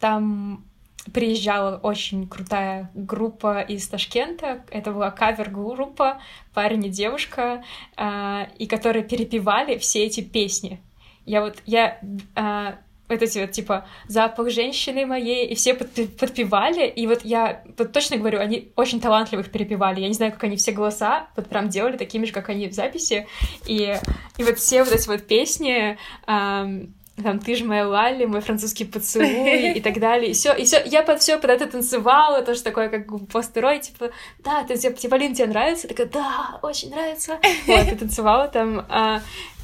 там приезжала очень крутая группа из Ташкента. Это была кавер-группа «Парень и девушка», э, и которые перепевали все эти песни. Я вот, я э, вот эти вот, типа, запах женщины моей, и все подпевали, и вот я вот точно говорю, они очень талантливых перепевали, я не знаю, как они все голоса вот прям делали такими же, как они в записи, и, и вот все вот эти вот песни, эм, там ты же моя Лали, мой французский поцелуй и так далее. И все, и все, я под все под это танцевала, тоже такое, как постерой, типа, да, ты, типа, Полин, тебе нравится? Я такая, да, очень нравится. Вот, и танцевала там. А,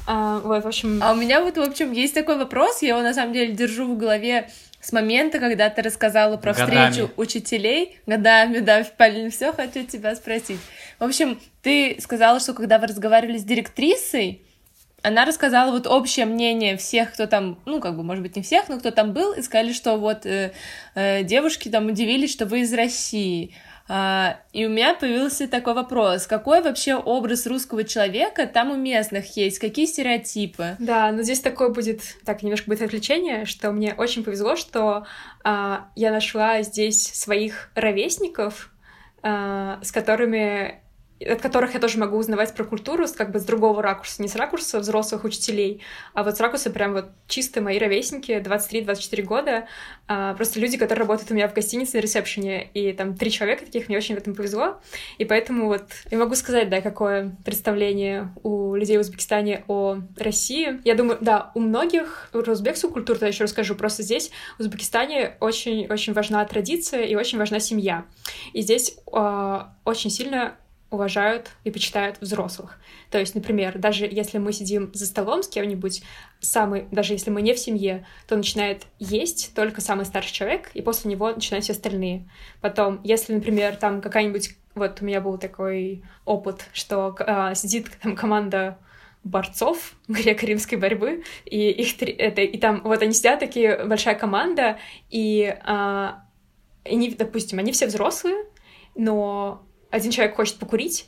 а, вот, в общем... А у меня вот, в общем, есть такой вопрос, я его на самом деле держу в голове с момента, когда ты рассказала про годами. встречу учителей. Годами, да, Полин, все хочу тебя спросить. В общем, ты сказала, что когда вы разговаривали с директрисой, она рассказала вот общее мнение всех, кто там, ну, как бы, может быть, не всех, но кто там был, и сказали, что вот э, э, девушки там удивились, что вы из России. А, и у меня появился такой вопрос. Какой вообще образ русского человека там у местных есть? Какие стереотипы? Да, но здесь такое будет, так, немножко будет отвлечение, что мне очень повезло, что а, я нашла здесь своих ровесников, а, с которыми от которых я тоже могу узнавать про культуру как бы с другого ракурса, не с ракурса взрослых учителей, а вот с ракурса прям вот чисто мои ровесники, 23-24 года, а, просто люди, которые работают у меня в гостинице на ресепшене, и там три человека таких, мне очень в этом повезло, и поэтому вот я могу сказать, да, какое представление у людей в Узбекистане о России. Я думаю, да, у многих узбекскую культуру, я еще расскажу, просто здесь в Узбекистане очень-очень важна традиция и очень важна семья. И здесь э, очень сильно уважают и почитают взрослых. То есть, например, даже если мы сидим за столом с кем-нибудь, самый, даже если мы не в семье, то начинает есть только самый старший человек, и после него начинают все остальные. Потом, если, например, там какая-нибудь... Вот у меня был такой опыт, что а, сидит там команда борцов греко-римской борьбы, и их три, это, и там вот они сидят, такие большая команда, и а, они, допустим, они все взрослые, но один человек хочет покурить,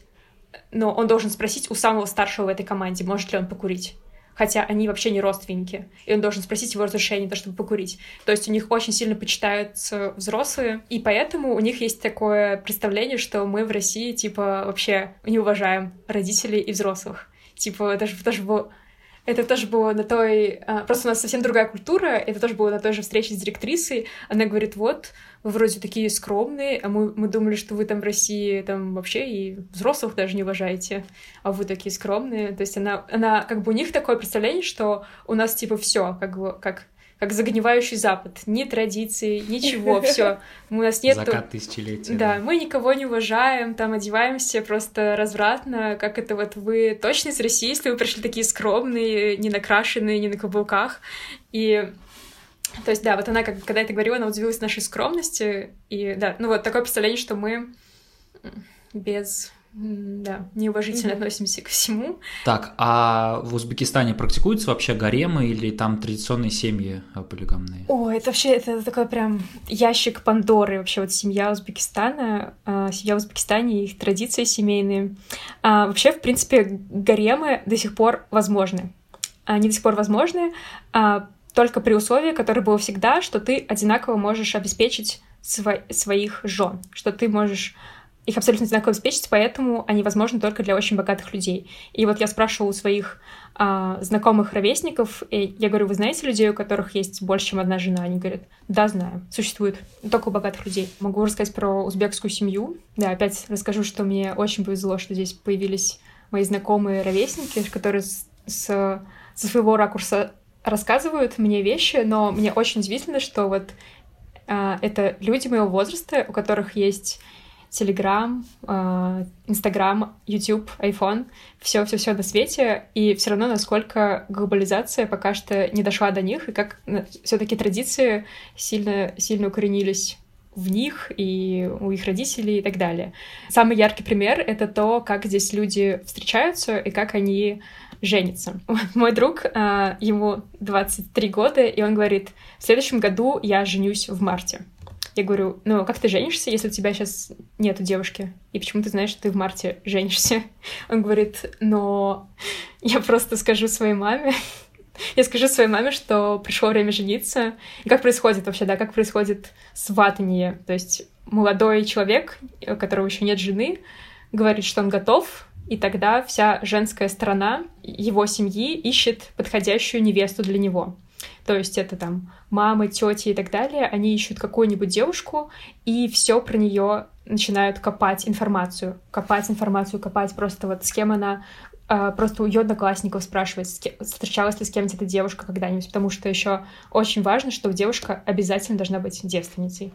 но он должен спросить у самого старшего в этой команде, может ли он покурить. Хотя они вообще не родственники. И он должен спросить его разрешение, чтобы покурить. То есть у них очень сильно почитаются взрослые. И поэтому у них есть такое представление, что мы в России, типа, вообще не уважаем родителей и взрослых. Типа, это же тоже было это тоже было на той... А, просто у нас совсем другая культура. Это тоже было на той же встрече с директрисой. Она говорит, вот, вы вроде такие скромные, а мы, мы думали, что вы там в России там вообще и взрослых даже не уважаете, а вы такие скромные. То есть она, она как бы у них такое представление, что у нас типа все как как как загнивающий Запад. Ни традиций, ничего, все. У нас нет... Закат тысячелетия. Да, мы никого не уважаем, там одеваемся просто развратно, как это вот вы точно из России, если вы пришли такие скромные, не накрашенные, не на каблуках. И то есть, да, вот она, как, когда это говорила, она удивилась нашей скромности, и, да, ну вот такое представление, что мы без да, неуважительно mm-hmm. относимся ко всему. Так, а в Узбекистане практикуются вообще гаремы или там традиционные семьи э, полигамные? О, это вообще это такой прям ящик Пандоры вообще вот семья Узбекистана, э, семья в Узбекистане их традиции семейные. А, вообще, в принципе, гаремы до сих пор возможны. Они до сих пор возможны а, только при условии, которое было всегда, что ты одинаково можешь обеспечить сво- своих жен, что ты можешь их абсолютно одинаково обеспечить, поэтому они возможны только для очень богатых людей. И вот я спрашивала у своих а, знакомых ровесников, и я говорю, вы знаете людей, у которых есть больше, чем одна жена? Они говорят, да, знаю, существует, только у богатых людей. Могу рассказать про узбекскую семью. Да, опять расскажу, что мне очень повезло, что здесь появились мои знакомые ровесники, которые с, с, со своего ракурса рассказывают мне вещи, но мне очень удивительно, что вот а, это люди моего возраста, у которых есть Телеграм, Инстаграм, Ютуб, iPhone, все, все, все на свете, и все равно насколько глобализация пока что не дошла до них, и как все-таки традиции сильно, сильно укоренились в них и у их родителей и так далее. Самый яркий пример — это то, как здесь люди встречаются и как они женятся. Мой друг, а, ему 23 года, и он говорит, в следующем году я женюсь в марте. Я говорю, ну, как ты женишься, если у тебя сейчас нету девушки? И почему ты знаешь, что ты в марте женишься? Он говорит, но я просто скажу своей маме, я скажу своей маме, что пришло время жениться. И как происходит вообще, да, как происходит сватание. То есть молодой человек, у которого еще нет жены, говорит, что он готов, и тогда вся женская сторона его семьи ищет подходящую невесту для него. То есть это там мамы, тети и так далее, они ищут какую-нибудь девушку и все про нее начинают копать информацию, копать информацию, копать просто вот с кем она а, просто у ее одноклассников спрашивать, встречалась ли с кем-нибудь эта девушка когда-нибудь, потому что еще очень важно, что девушка обязательно должна быть девственницей.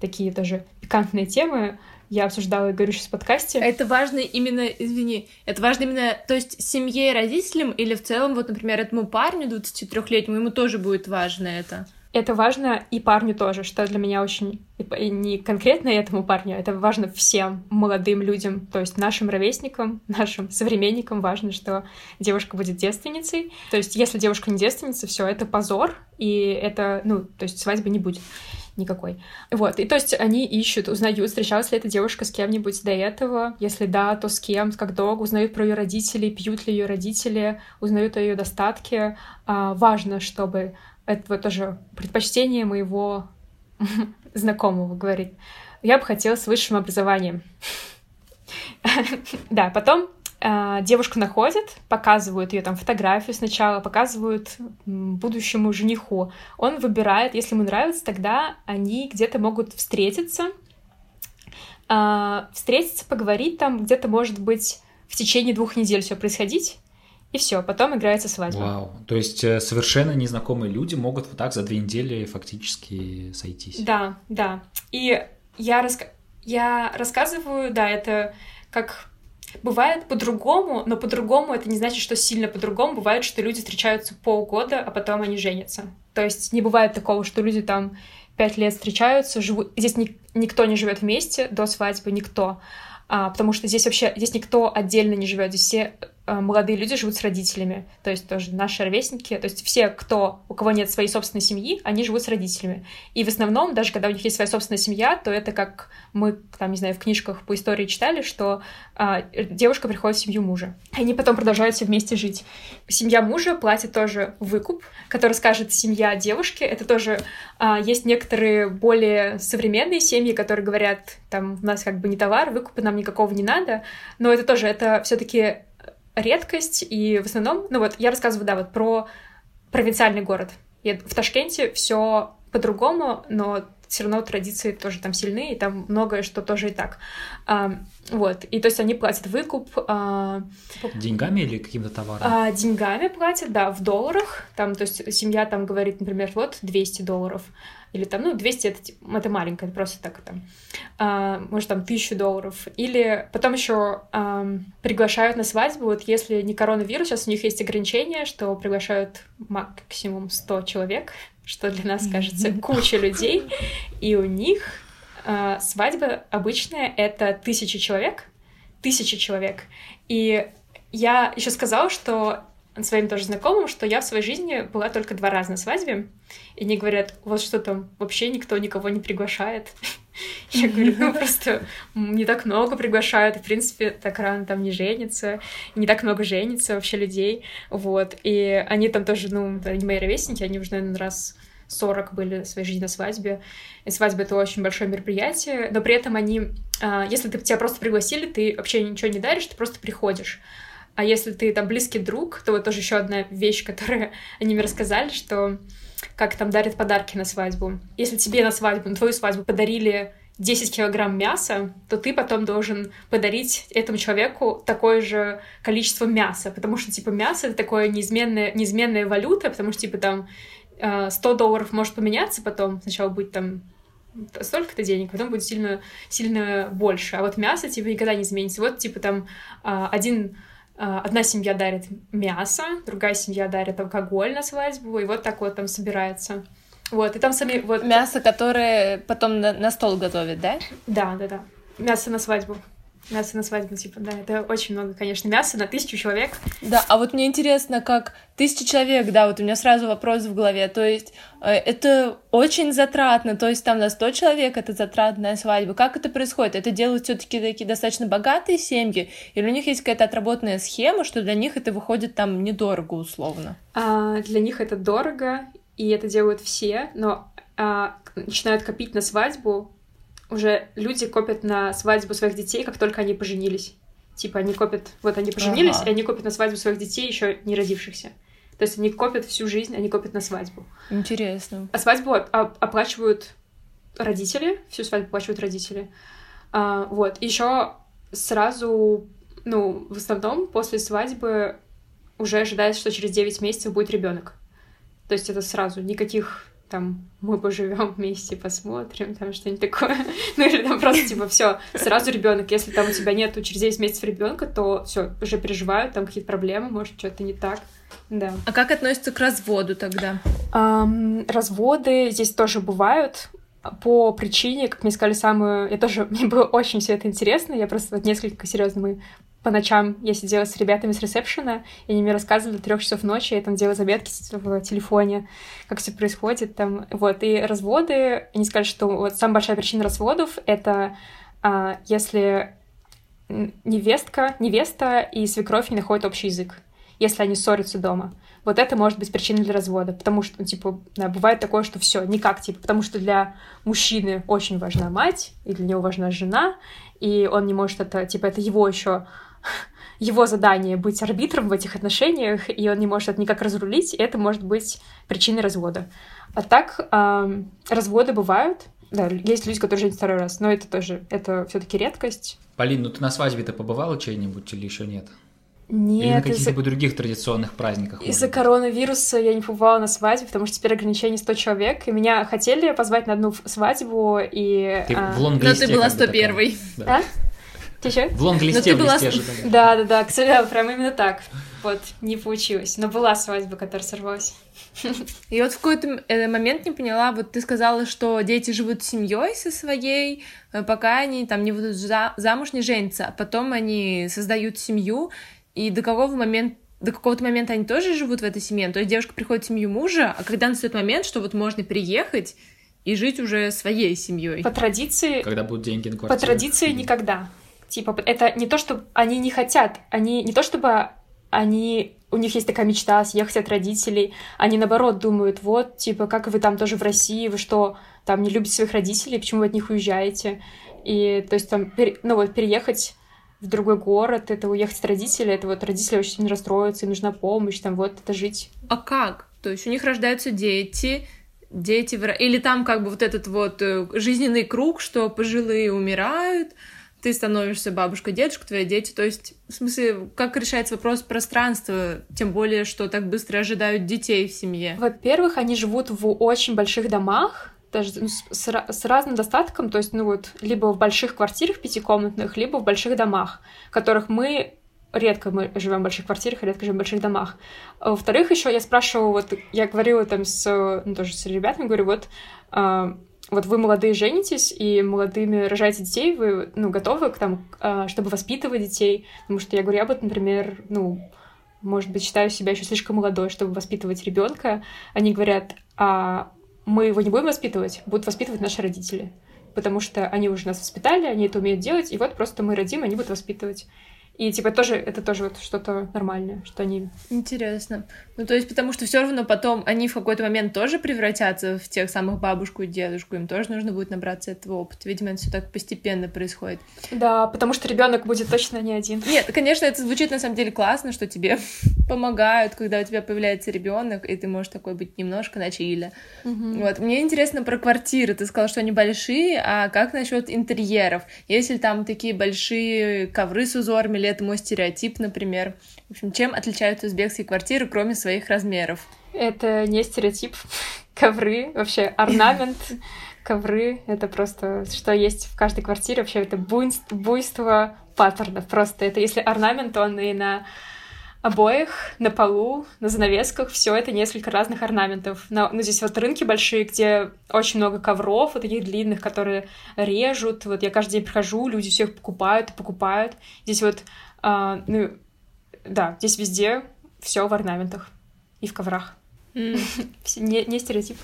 Такие тоже пикантные темы я обсуждала и говорю сейчас в подкасте. Это важно именно, извини, это важно именно, то есть семье и родителям или в целом, вот, например, этому парню 23-летнему, ему тоже будет важно это? Это важно и парню тоже, что для меня очень... И не конкретно этому парню, это важно всем молодым людям, то есть нашим ровесникам, нашим современникам важно, что девушка будет девственницей. То есть если девушка не девственница, все это позор, и это, ну, то есть свадьбы не будет никакой. Вот, и то есть они ищут, узнают, встречалась ли эта девушка с кем-нибудь до этого, если да, то с кем, как долго, узнают про ее родителей, пьют ли ее родители, узнают о ее достатке. А, важно, чтобы это вот тоже предпочтение моего знакомого говорит. Я бы хотела с высшим образованием. Да, потом э, девушку находят, показывают ее там фотографию сначала, показывают будущему жениху. Он выбирает, если ему нравится, тогда они где-то могут встретиться, э, встретиться, поговорить там, где-то может быть в течение двух недель все происходить. И все, потом играется свадьба. Вау. То есть э, совершенно незнакомые люди могут вот так за две недели фактически сойтись. Да, да. И я, раска... я рассказываю, да, это как Бывает по-другому, но по-другому это не значит, что сильно по-другому. Бывает, что люди встречаются полгода, а потом они женятся. То есть не бывает такого, что люди там пять лет встречаются, живут. Здесь ни... никто не живет вместе до свадьбы, никто. А, потому что здесь вообще здесь никто отдельно не живет, здесь все молодые люди живут с родителями, то есть тоже наши ровесники, то есть все, кто, у кого нет своей собственной семьи, они живут с родителями. И в основном, даже когда у них есть своя собственная семья, то это как мы, там, не знаю, в книжках по истории читали, что а, девушка приходит в семью мужа. Они потом продолжают все вместе жить. Семья мужа платит тоже выкуп, который скажет семья девушки. Это тоже а, есть некоторые более современные семьи, которые говорят, там, у нас как бы не товар, выкупа нам никакого не надо, но это тоже, это все таки редкость, и в основном, ну вот, я рассказываю, да, вот про провинциальный город. И в Ташкенте все по-другому, но все равно традиции тоже там сильны, и там многое, что тоже и так. Вот, и то есть они платят выкуп. А, деньгами или каким-то товаром? А, деньгами платят, да, в долларах. Там, то есть семья там говорит, например, вот 200 долларов или там, ну, 200 это, это маленько, это просто так там, а, может, там, тысячу долларов. Или потом еще а, приглашают на свадьбу, вот если не коронавирус, сейчас у них есть ограничение, что приглашают максимум 100 человек, что для нас кажется куча людей, и у них а, свадьба обычная — это тысяча человек, тысяча человек. И я еще сказала, что своим тоже знакомым, что я в своей жизни была только два раза на свадьбе, и они говорят, вот что там, вообще никто никого не приглашает. Я говорю, ну просто не так много приглашают, в принципе, так рано там не женится, не так много женится вообще людей, вот, и они там тоже, ну, они мои ровесники, они уже, наверное, раз 40 были в своей жизни на свадьбе. И свадьба — это очень большое мероприятие, но при этом они... А, если ты, тебя просто пригласили, ты вообще ничего не даришь, ты просто приходишь. А если ты там близкий друг, то вот тоже еще одна вещь, которую они мне рассказали, что как там дарят подарки на свадьбу. Если тебе на свадьбу, на твою свадьбу подарили 10 килограмм мяса, то ты потом должен подарить этому человеку такое же количество мяса, потому что, типа, мясо — это такое неизменная, неизменная валюта, потому что, типа, там 100 э, долларов может поменяться потом, сначала будет там столько-то денег, потом будет сильно, сильно больше, а вот мясо, типа, никогда не изменится. Вот, типа, там э, один а, одна семья дарит мясо, другая семья дарит алкоголь на свадьбу, и вот так вот там собирается. Вот, и там сами... Вот... Мясо, которое потом на, на стол готовят, да? Да, да, да. Мясо на свадьбу. Мясо на свадьбу, типа, да, это очень много, конечно, мяса на тысячу человек. Да, а вот мне интересно, как тысяча человек, да, вот у меня сразу вопрос в голове, то есть э, это очень затратно, то есть там на 100 человек это затратная свадьба. Как это происходит? Это делают все таки такие достаточно богатые семьи, или у них есть какая-то отработанная схема, что для них это выходит там недорого условно? А, для них это дорого, и это делают все, но а, начинают копить на свадьбу уже люди копят на свадьбу своих детей, как только они поженились. Типа они копят, вот они поженились, ага. и они копят на свадьбу своих детей, еще не родившихся. То есть они копят всю жизнь, они копят на свадьбу. Интересно. А свадьбу оплачивают родители, всю свадьбу оплачивают родители. А, вот. Еще сразу, ну, в основном после свадьбы уже ожидается, что через 9 месяцев будет ребенок. То есть это сразу никаких там мы поживем вместе, посмотрим, там что-нибудь такое. ну или там просто типа все, сразу ребенок. Если там у тебя нету через 10 месяцев ребенка, то все, уже переживают, там какие-то проблемы, может, что-то не так. Да. А как относится к разводу тогда? Um, разводы здесь тоже бывают по причине, как мне сказали, самую... Я тоже... Мне было очень все это интересно. Я просто вот несколько серьезно мы по ночам я сидела с ребятами с ресепшена, и они мне рассказывали до трех часов ночи, я там делала заметки в телефоне, как все происходит там. Вот, и разводы, они сказали, что вот самая большая причина разводов — это а, если невестка, невеста и свекровь не находят общий язык, если они ссорятся дома. Вот это может быть причиной для развода, потому что, ну, типа, да, бывает такое, что все никак, типа, потому что для мужчины очень важна мать, и для него важна жена, и он не может это, типа, это его еще его задание быть арбитром в этих отношениях, и он не может это никак разрулить, это может быть причиной развода. А так, э, разводы бывают, да, есть люди, которые женятся второй раз, но это тоже, это все таки редкость. Полин, ну ты на свадьбе-то побывала чей-нибудь или еще нет? Нет. Или на каких-либо других традиционных праздниках? Из-за коронавируса я не побывала на свадьбе, потому что теперь ограничение 100 человек, и меня хотели позвать на одну свадьбу, и... Ты а... в лонг-листе Но ты была 101 Да? Ты? В лонг-листе была... же. Да, да, да, кстати, прям именно так. Вот, не получилось. Но была свадьба, которая сорвалась. И вот в какой-то э, момент не поняла, вот ты сказала, что дети живут семьей со своей, э, пока они там не будут замуж, не женятся, а потом они создают семью, и до какого момента до какого-то момента они тоже живут в этой семье. То есть девушка приходит в семью мужа, а когда настает момент, что вот можно приехать и жить уже своей семьей. По традиции... Когда будут деньги на квартиру. По традиции никогда. Типа, это не то, что они не хотят, они не то, чтобы они у них есть такая мечта съехать от родителей, они наоборот думают, вот, типа, как вы там тоже в России, вы что, там не любите своих родителей, почему вы от них уезжаете? И, то есть, там, ну вот, переехать в другой город, это уехать от родителей, это вот родители очень сильно расстроятся, им нужна помощь, там, вот, это жить. А как? То есть у них рождаются дети, дети... Или там как бы вот этот вот э, жизненный круг, что пожилые умирают, ты становишься бабушкой, дедушка, твои дети. То есть, в смысле, как решается вопрос пространства, тем более, что так быстро ожидают детей в семье? Во-первых, они живут в очень больших домах, даже с, с разным достатком, то есть, ну вот, либо в больших квартирах пятикомнатных, либо в больших домах, которых мы редко мы живем в больших квартирах, редко живем в больших домах. Во-вторых, еще я спрашивала, вот я говорила там с, ну, тоже с ребятами, говорю, вот а, вот вы молодые женитесь и молодыми рожаете детей, вы, ну, готовы к а, чтобы воспитывать детей? Потому что я говорю, я вот, например, ну, может быть, считаю себя еще слишком молодой, чтобы воспитывать ребенка. Они говорят, а мы его не будем воспитывать, будут воспитывать наши родители. Потому что они уже нас воспитали, они это умеют делать, и вот просто мы родим, они будут воспитывать. И типа тоже это тоже вот что-то нормальное, что они. Интересно. Ну то есть потому что все равно потом они в какой-то момент тоже превратятся в тех самых бабушку и дедушку, им тоже нужно будет набраться этого опыта. Видимо, это все так постепенно происходит. Да, потому что ребенок будет точно не один. Нет, конечно, это звучит на самом деле классно, что тебе помогают, когда у тебя появляется ребенок, и ты можешь такой быть немножко на чиле. Угу. Вот мне интересно про квартиры. Ты сказала, что они большие, а как насчет интерьеров? Если там такие большие ковры с узорами это мой стереотип, например. В общем, чем отличаются узбекские квартиры, кроме своих размеров? Это не стереотип. Ковры, вообще орнамент, ковры — это просто что есть в каждой квартире. Вообще это буйство, буйство паттернов. Просто это если орнамент, он и на обоих, на полу, на занавесках, все это несколько разных орнаментов. Но, ну, здесь вот рынки большие, где очень много ковров, вот таких длинных, которые режут. Вот я каждый день прихожу, люди всех покупают и покупают. Здесь вот, а, ну, да, здесь везде все в орнаментах и в коврах. Mm. не, не стереотип.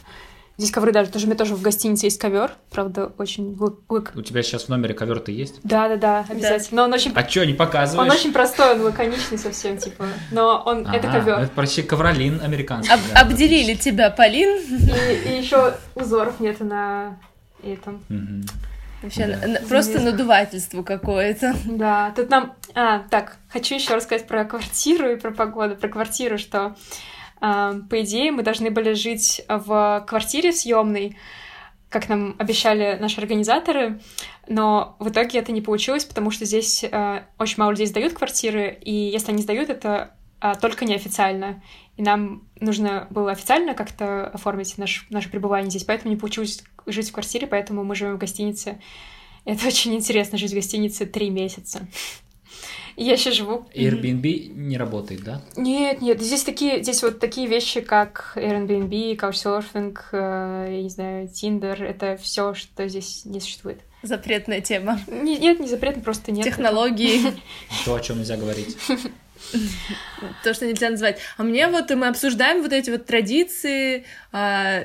Здесь ковры даже, тоже у меня тоже в гостинице есть ковер, правда, очень лык. У тебя сейчас в номере ковер-то есть? Да, да, да, обязательно. Да. Но он очень. А что, не показываешь? Он очень простой, он лаконичный совсем, типа. Но он а, это ковер. Это почти ковролин американский. Об, да. Обделили тебя, Полин. И, и еще узоров нет на этом. Угу. Вообще, да. на, просто надувательство какое-то. Да, тут нам... А, так, хочу еще рассказать про квартиру и про погоду. Про квартиру, что по идее, мы должны были жить в квартире съемной, как нам обещали наши организаторы, но в итоге это не получилось, потому что здесь э, очень мало людей сдают квартиры, и если они сдают, это э, только неофициально. И нам нужно было официально как-то оформить наш, наше пребывание здесь, поэтому не получилось жить в квартире, поэтому мы живем в гостинице. Это очень интересно, жить в гостинице три месяца. Я сейчас живу. Airbnb не работает, да? Нет, нет. Здесь такие, здесь вот такие вещи, как Airbnb, Couchsurfing, э, я не знаю, Tinder, это все, что здесь не существует. Запретная тема. Не, нет, не запретно, просто нет. Технологии. То, о чем нельзя говорить. То, что нельзя назвать. А мне вот мы обсуждаем вот эти вот традиции, а,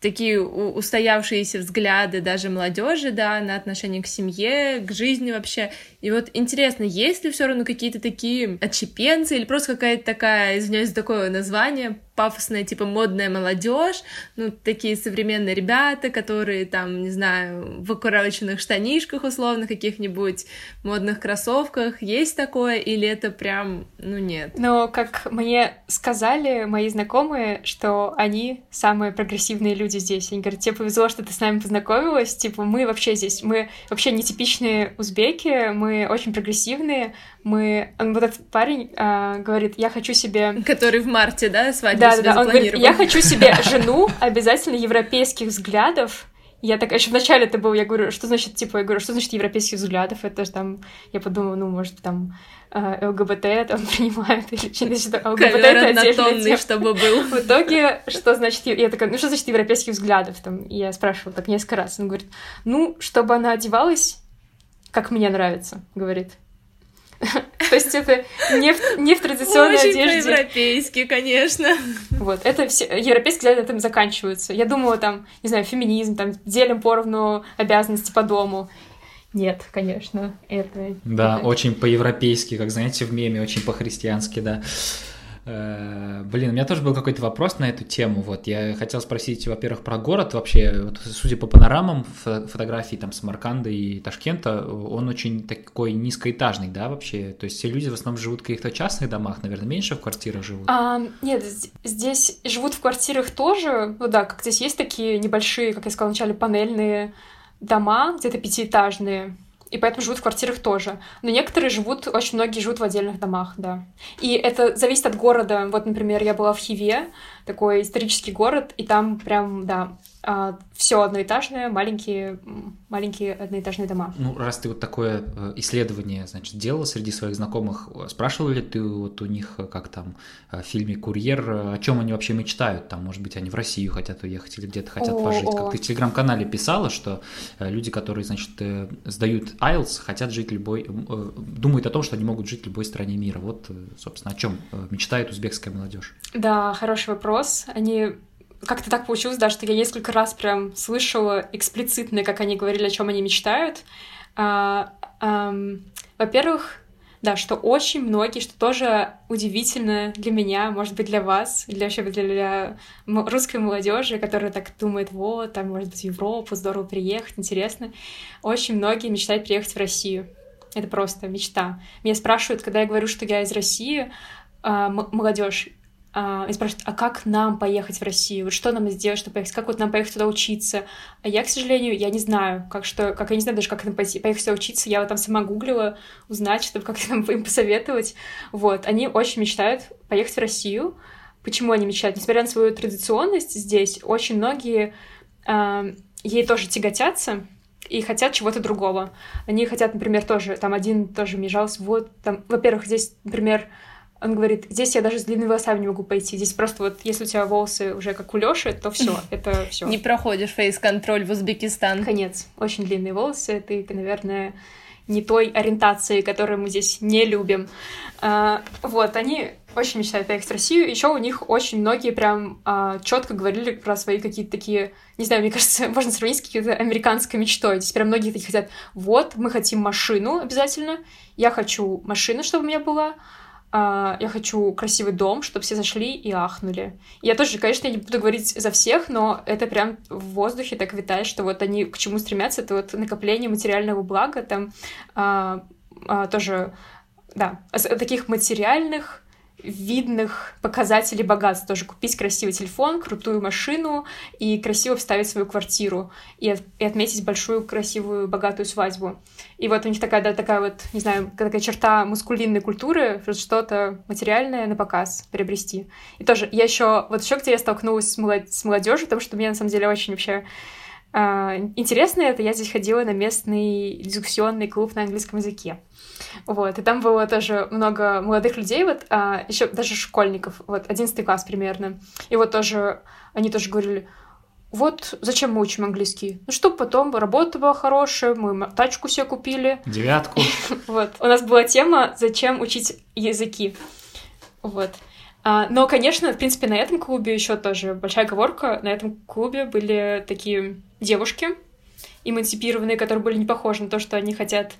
такие устоявшиеся взгляды даже молодежи, да, на отношение к семье, к жизни вообще. И вот интересно, есть ли все равно какие-то такие отщепенцы или просто какая-то такая, извиняюсь такое название, пафосная, типа, модная молодежь, ну, такие современные ребята, которые там, не знаю, в укороченных штанишках условно, каких-нибудь модных кроссовках. Есть такое или это прям, ну, нет? Но, как мне сказали мои знакомые, что они самые прогрессивные люди здесь. Они говорят, тебе повезло, что ты с нами познакомилась, типа, мы вообще здесь, мы вообще нетипичные узбеки, мы очень прогрессивные, мы... Вот этот парень э, говорит, я хочу себе... Который в марте, да, свадьбу да, да, он говорит, я хочу себе жену обязательно европейских взглядов. Я так, еще вначале это был, я говорю, что значит, типа, я говорю, что значит европейских взглядов? Это же там, я подумала, ну, может, там э, ЛГБТ там принимают или что-то. ЛГБТ это отдельная чтобы был. В итоге, что значит, я такая, ну, что значит европейских взглядов? Там, я спрашивала так несколько раз. Он говорит, ну, чтобы она одевалась, как мне нравится, говорит. То есть это не в, не в традиционной Очень одежде. европейски, конечно. Вот, это все, европейские взгляды этим заканчиваются. Я думала, там, не знаю, феминизм, там, делим поровну обязанности по дому. Нет, конечно, это... Да, это... очень по-европейски, как, знаете, в меме, очень по-христиански, да. Э, блин, у меня тоже был какой-то вопрос на эту тему. Вот я хотел спросить, во-первых, про город вообще. Вот, судя по панорамам фотографий там Самарканда и Ташкента, он очень такой низкоэтажный, да, вообще. То есть все люди в основном живут в каких-то частных домах, наверное, меньше в квартирах живут. А, нет, здесь живут в квартирах тоже. Ну да, как здесь есть такие небольшие, как я сказала вначале, панельные дома, где-то пятиэтажные и поэтому живут в квартирах тоже. Но некоторые живут, очень многие живут в отдельных домах, да. И это зависит от города. Вот, например, я была в Хиве, такой исторический город, и там прям, да, а, все одноэтажное, маленькие, маленькие одноэтажные дома. Ну, раз ты вот такое э, исследование, значит, делала среди своих знакомых, спрашивала ли ты вот у них, э, как там э, в фильме «Курьер», о чем они вообще мечтают? Там, может быть, они в Россию хотят уехать или где-то хотят о, пожить? О. Как ты в Телеграм-канале писала, что люди, которые, значит, сдают IELTS, хотят жить любой, думают о том, что они могут жить в любой стране мира. Вот, собственно, о чем мечтает узбекская молодежь? Да, хороший вопрос. Они как-то так получилось, да, что я несколько раз прям слышала эксплицитно, как они говорили, о чем они мечтают. А, а, во-первых, да, что очень многие, что тоже удивительно для меня, может быть, для вас, для вообще для, русской молодежи, которая так думает, вот, там, может быть, в Европу, здорово приехать, интересно. Очень многие мечтают приехать в Россию. Это просто мечта. Меня спрашивают, когда я говорю, что я из России, а, молодежь, и спрашивают, а как нам поехать в Россию? Вот что нам сделать, чтобы поехать? Как вот нам поехать туда учиться? А я, к сожалению, я не знаю, как что, как я не знаю даже, как нам поехать туда учиться. Я вот там сама гуглила, узнать, чтобы как-то нам им посоветовать. Вот, они очень мечтают поехать в Россию. Почему они мечтают? Несмотря на свою традиционность здесь, очень многие э, ей тоже тяготятся, и хотят чего-то другого. Они хотят, например, тоже, там один тоже мне жаловался, вот, там, во-первых, здесь, например, Он говорит, здесь я даже с длинными волосами не могу пойти. Здесь просто вот, если у тебя волосы уже как у Лёши, то все, это все. Не проходишь фейс-контроль в Узбекистан. Конец. Очень длинные волосы. Ты, наверное, не той ориентации, которую мы здесь не любим. А, вот, они очень мечтают поехать в Россию. Еще у них очень многие прям а, четко говорили про свои какие-то такие, не знаю, мне кажется, можно сравнить с какой-то американской мечтой. Здесь прям многие такие хотят, вот, мы хотим машину обязательно, я хочу машину, чтобы у меня была, я хочу красивый дом, чтобы все зашли и ахнули. Я тоже, конечно, я не буду говорить за всех, но это прям в воздухе так витает, что вот они к чему стремятся, это вот накопление материального блага, там а, а, тоже, да, таких материальных видных показателей богатства. Тоже купить красивый телефон, крутую машину и красиво вставить свою квартиру и, и отметить большую, красивую, богатую свадьбу. И вот у них такая, да, такая вот, не знаю, такая черта мускулинной культуры, что-то материальное на показ приобрести. И тоже я еще, вот еще где я столкнулась с, молод... с молодежью, потому что мне на самом деле очень вообще Uh, интересно это, я здесь ходила на местный дискуссионный клуб на английском языке. Вот, и там было тоже много молодых людей, вот, а, еще даже школьников, вот, 11 класс примерно. И вот тоже, они тоже говорили, вот зачем мы учим английский? Ну, чтобы потом работа была хорошая, мы тачку себе купили. Девятку. Вот. У нас была тема «Зачем учить языки?» Вот. А, но, конечно, в принципе, на этом клубе еще тоже большая оговорка. На этом клубе были такие девушки эмансипированные, которые были не похожи на то, что они хотят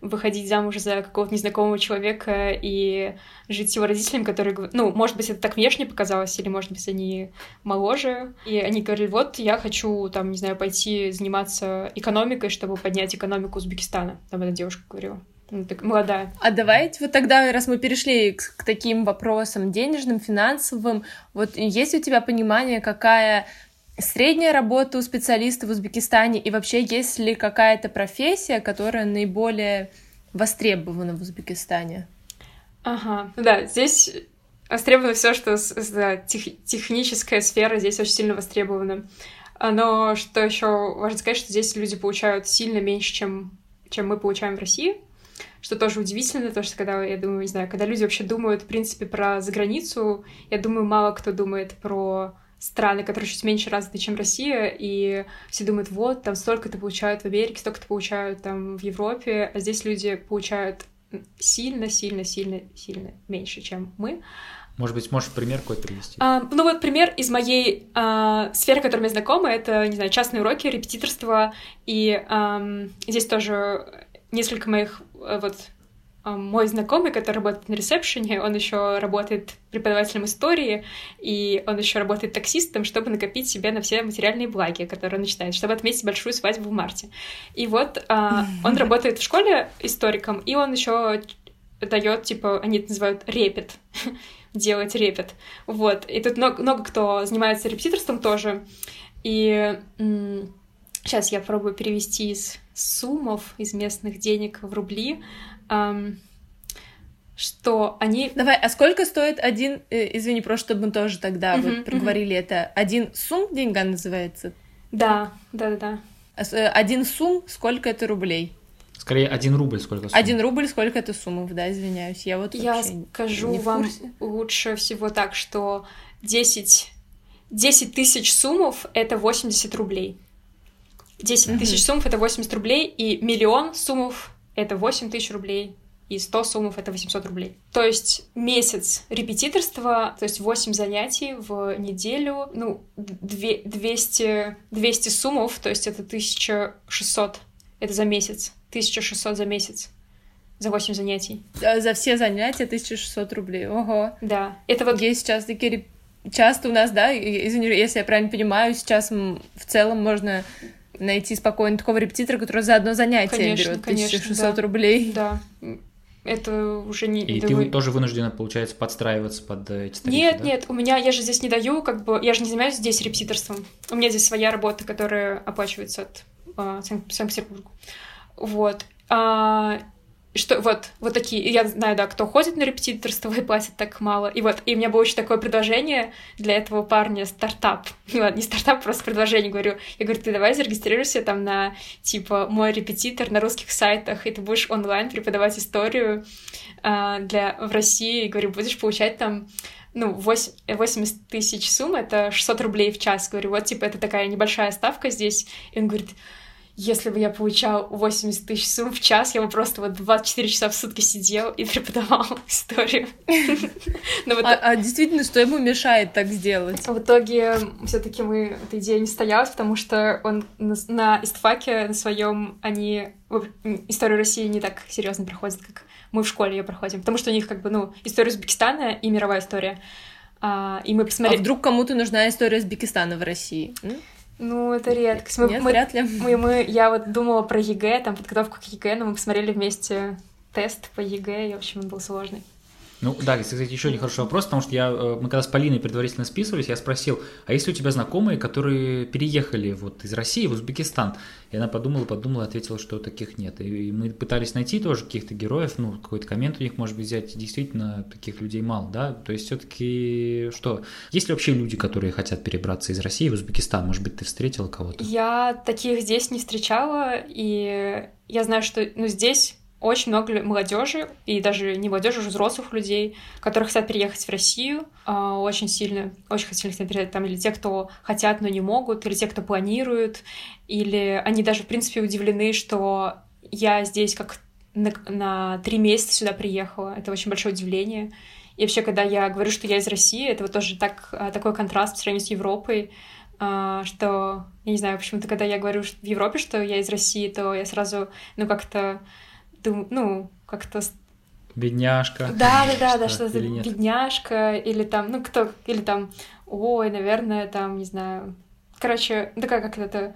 выходить замуж за какого-то незнакомого человека и жить с его родителями, которые, ну, может быть, это так внешне показалось, или, может быть, они моложе, и они говорили, вот, я хочу, там, не знаю, пойти заниматься экономикой, чтобы поднять экономику Узбекистана, там эта девушка говорила. Ну, так, молодая. А давайте вот тогда, раз мы перешли к, к таким вопросам денежным, финансовым, вот есть у тебя понимание, какая средняя работа у специалиста в Узбекистане и вообще есть ли какая-то профессия, которая наиболее востребована в Узбекистане? Ага, ну да, здесь востребовано все, что да, тех, техническая сфера здесь очень сильно востребована. Но что еще важно сказать, что здесь люди получают сильно меньше, чем, чем мы получаем в России. Что тоже удивительно, то, что когда, я думаю, не знаю, когда люди вообще думают, в принципе, про заграницу, я думаю, мало кто думает про страны, которые чуть меньше развиты, чем Россия, и все думают, вот, там столько-то получают в Америке, столько-то получают там в Европе, а здесь люди получают сильно-сильно-сильно-сильно меньше, чем мы. Может быть, можешь пример какой-то привести? А, ну вот пример из моей а, сферы, которой мне знакома, это, не знаю, частные уроки, репетиторство, и а, здесь тоже несколько моих э, вот мой знакомый, который работает на ресепшене, он еще работает преподавателем истории, и он еще работает таксистом, чтобы накопить себе на все материальные благи, которые он начинает, чтобы отметить большую свадьбу в марте. И вот а, он работает в школе историком, и он еще дает, типа, они это называют репет, делать репет. Вот. И тут много, много кто занимается репетиторством тоже. И сейчас я пробую перевести из суммов, из местных денег в рубли эм, что они... Давай, а сколько стоит один, э, извини, просто чтобы мы тоже тогда uh-huh, вот проговорили uh-huh. это, один сум деньга называется? Да, да, да, да. Э, один сум, сколько это рублей? Скорее, один рубль сколько сумм? Один рубль сколько это суммов, да, извиняюсь. Я вот Я скажу вам лучше всего так, что 10, 10 тысяч суммов — это 80 рублей. 10 mm-hmm. тысяч суммов — это 80 рублей, и миллион суммов это 8 тысяч рублей, и 100 суммов — это 800 рублей. То есть месяц репетиторства, то есть 8 занятий в неделю, ну, 200, 200 суммов, то есть это 1600, это за месяц, 1600 за месяц за 8 занятий. За все занятия 1600 рублей, ого. Да, это вот... Есть сейчас такие... Часто у нас, да, извини, если я правильно понимаю, сейчас в целом можно найти спокойно такого репетитора, который за одно занятие конечно, берет 1600 да. рублей. Да. Это уже не... И ты вы... тоже вынуждена, получается, подстраиваться под эти тарифы, Нет, да? нет, у меня, я же здесь не даю, как бы, я же не занимаюсь здесь репетиторством. У меня здесь своя работа, которая оплачивается от а, Санкт-Петербурга. Вот. А, что вот, вот такие, я знаю, да, кто ходит на репетиторство и платит так мало, и вот, и у меня было очень такое предложение для этого парня, стартап, ну, ладно, не стартап, просто предложение, говорю, я говорю, ты давай зарегистрируйся там на, типа, мой репетитор на русских сайтах, и ты будешь онлайн преподавать историю э, для, в России, и говорю, будешь получать там ну, 8, 80 тысяч сумм, это 600 рублей в час. Говорю, вот, типа, это такая небольшая ставка здесь. И он говорит, если бы я получал 80 тысяч сумм в час, я бы просто вот 24 часа в сутки сидел и преподавал историю. а, а действительно, что ему мешает так сделать? В итоге все таки мы эта идея не состоялась, потому что он на, истфаке на своем они историю России не так серьезно проходят, как мы в школе ее проходим, потому что у них как бы, ну, история Узбекистана и мировая история. А, и мы посмотрели... А вдруг кому-то нужна история Узбекистана в России? Ну, это редкость. Мы, Нет, мы, вряд ли. Мы, мы, я вот думала про ЕГЭ, там, подготовку к ЕГЭ, но мы посмотрели вместе тест по ЕГЭ, и, в общем, он был сложный. Ну да, кстати, еще один хороший вопрос, потому что я, э, мы когда с Полиной предварительно списывались, я спросил, а есть ли у тебя знакомые, которые переехали вот из России в Узбекистан? И она подумала, подумала, ответила, что таких нет. И мы пытались найти тоже каких-то героев, ну, какой-то коммент у них, может быть, взять. Действительно, таких людей мало, да? То есть все-таки что? Есть ли вообще люди, которые хотят перебраться из России в Узбекистан? Может быть, ты встретила кого-то? Я таких здесь не встречала, и я знаю, что ну, здесь очень много молодежи, и даже не молодежи, уже взрослых людей, которые хотят переехать в Россию а, очень сильно, очень хотят переехать там, или те, кто хотят, но не могут, или те, кто планируют, или они даже, в принципе, удивлены, что я здесь как на, на три месяца сюда приехала. Это очень большое удивление. И вообще, когда я говорю, что я из России, это вот тоже так, а, такой контраст по сравнению с Европой, а, что, я не знаю, почему-то, когда я говорю в Европе, что я из России, то я сразу, ну, как-то ты, ну, как-то... Бедняжка. Да, да, да, да, что-то бедняжка, или там, ну, кто, или там, ой, наверное, там, не знаю. Короче, такая как это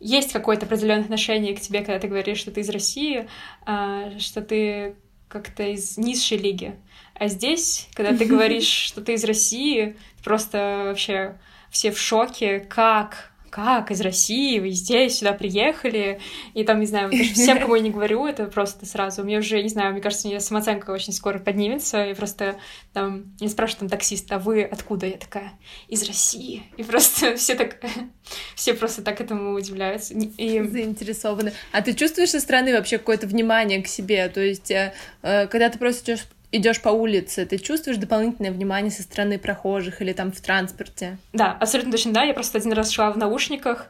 есть какое-то определенное отношение к тебе, когда ты говоришь, что ты из России, а, что ты как-то из низшей лиги. А здесь, когда ты говоришь, что ты из России, просто вообще все в шоке, как, как из России, вы здесь, сюда приехали, и там, не знаю, всем, кому я не говорю, это просто сразу, мне уже, не знаю, мне кажется, у меня самооценка очень скоро поднимется, и просто там, я спрашиваю там таксиста, а вы откуда? Я такая, из России, и просто все так, все просто так этому удивляются. И... Заинтересованы. А ты чувствуешь со стороны вообще какое-то внимание к себе? То есть, э, э, когда ты просто идешь идешь по улице, ты чувствуешь дополнительное внимание со стороны прохожих или там в транспорте? Да, абсолютно точно, да. Я просто один раз шла в наушниках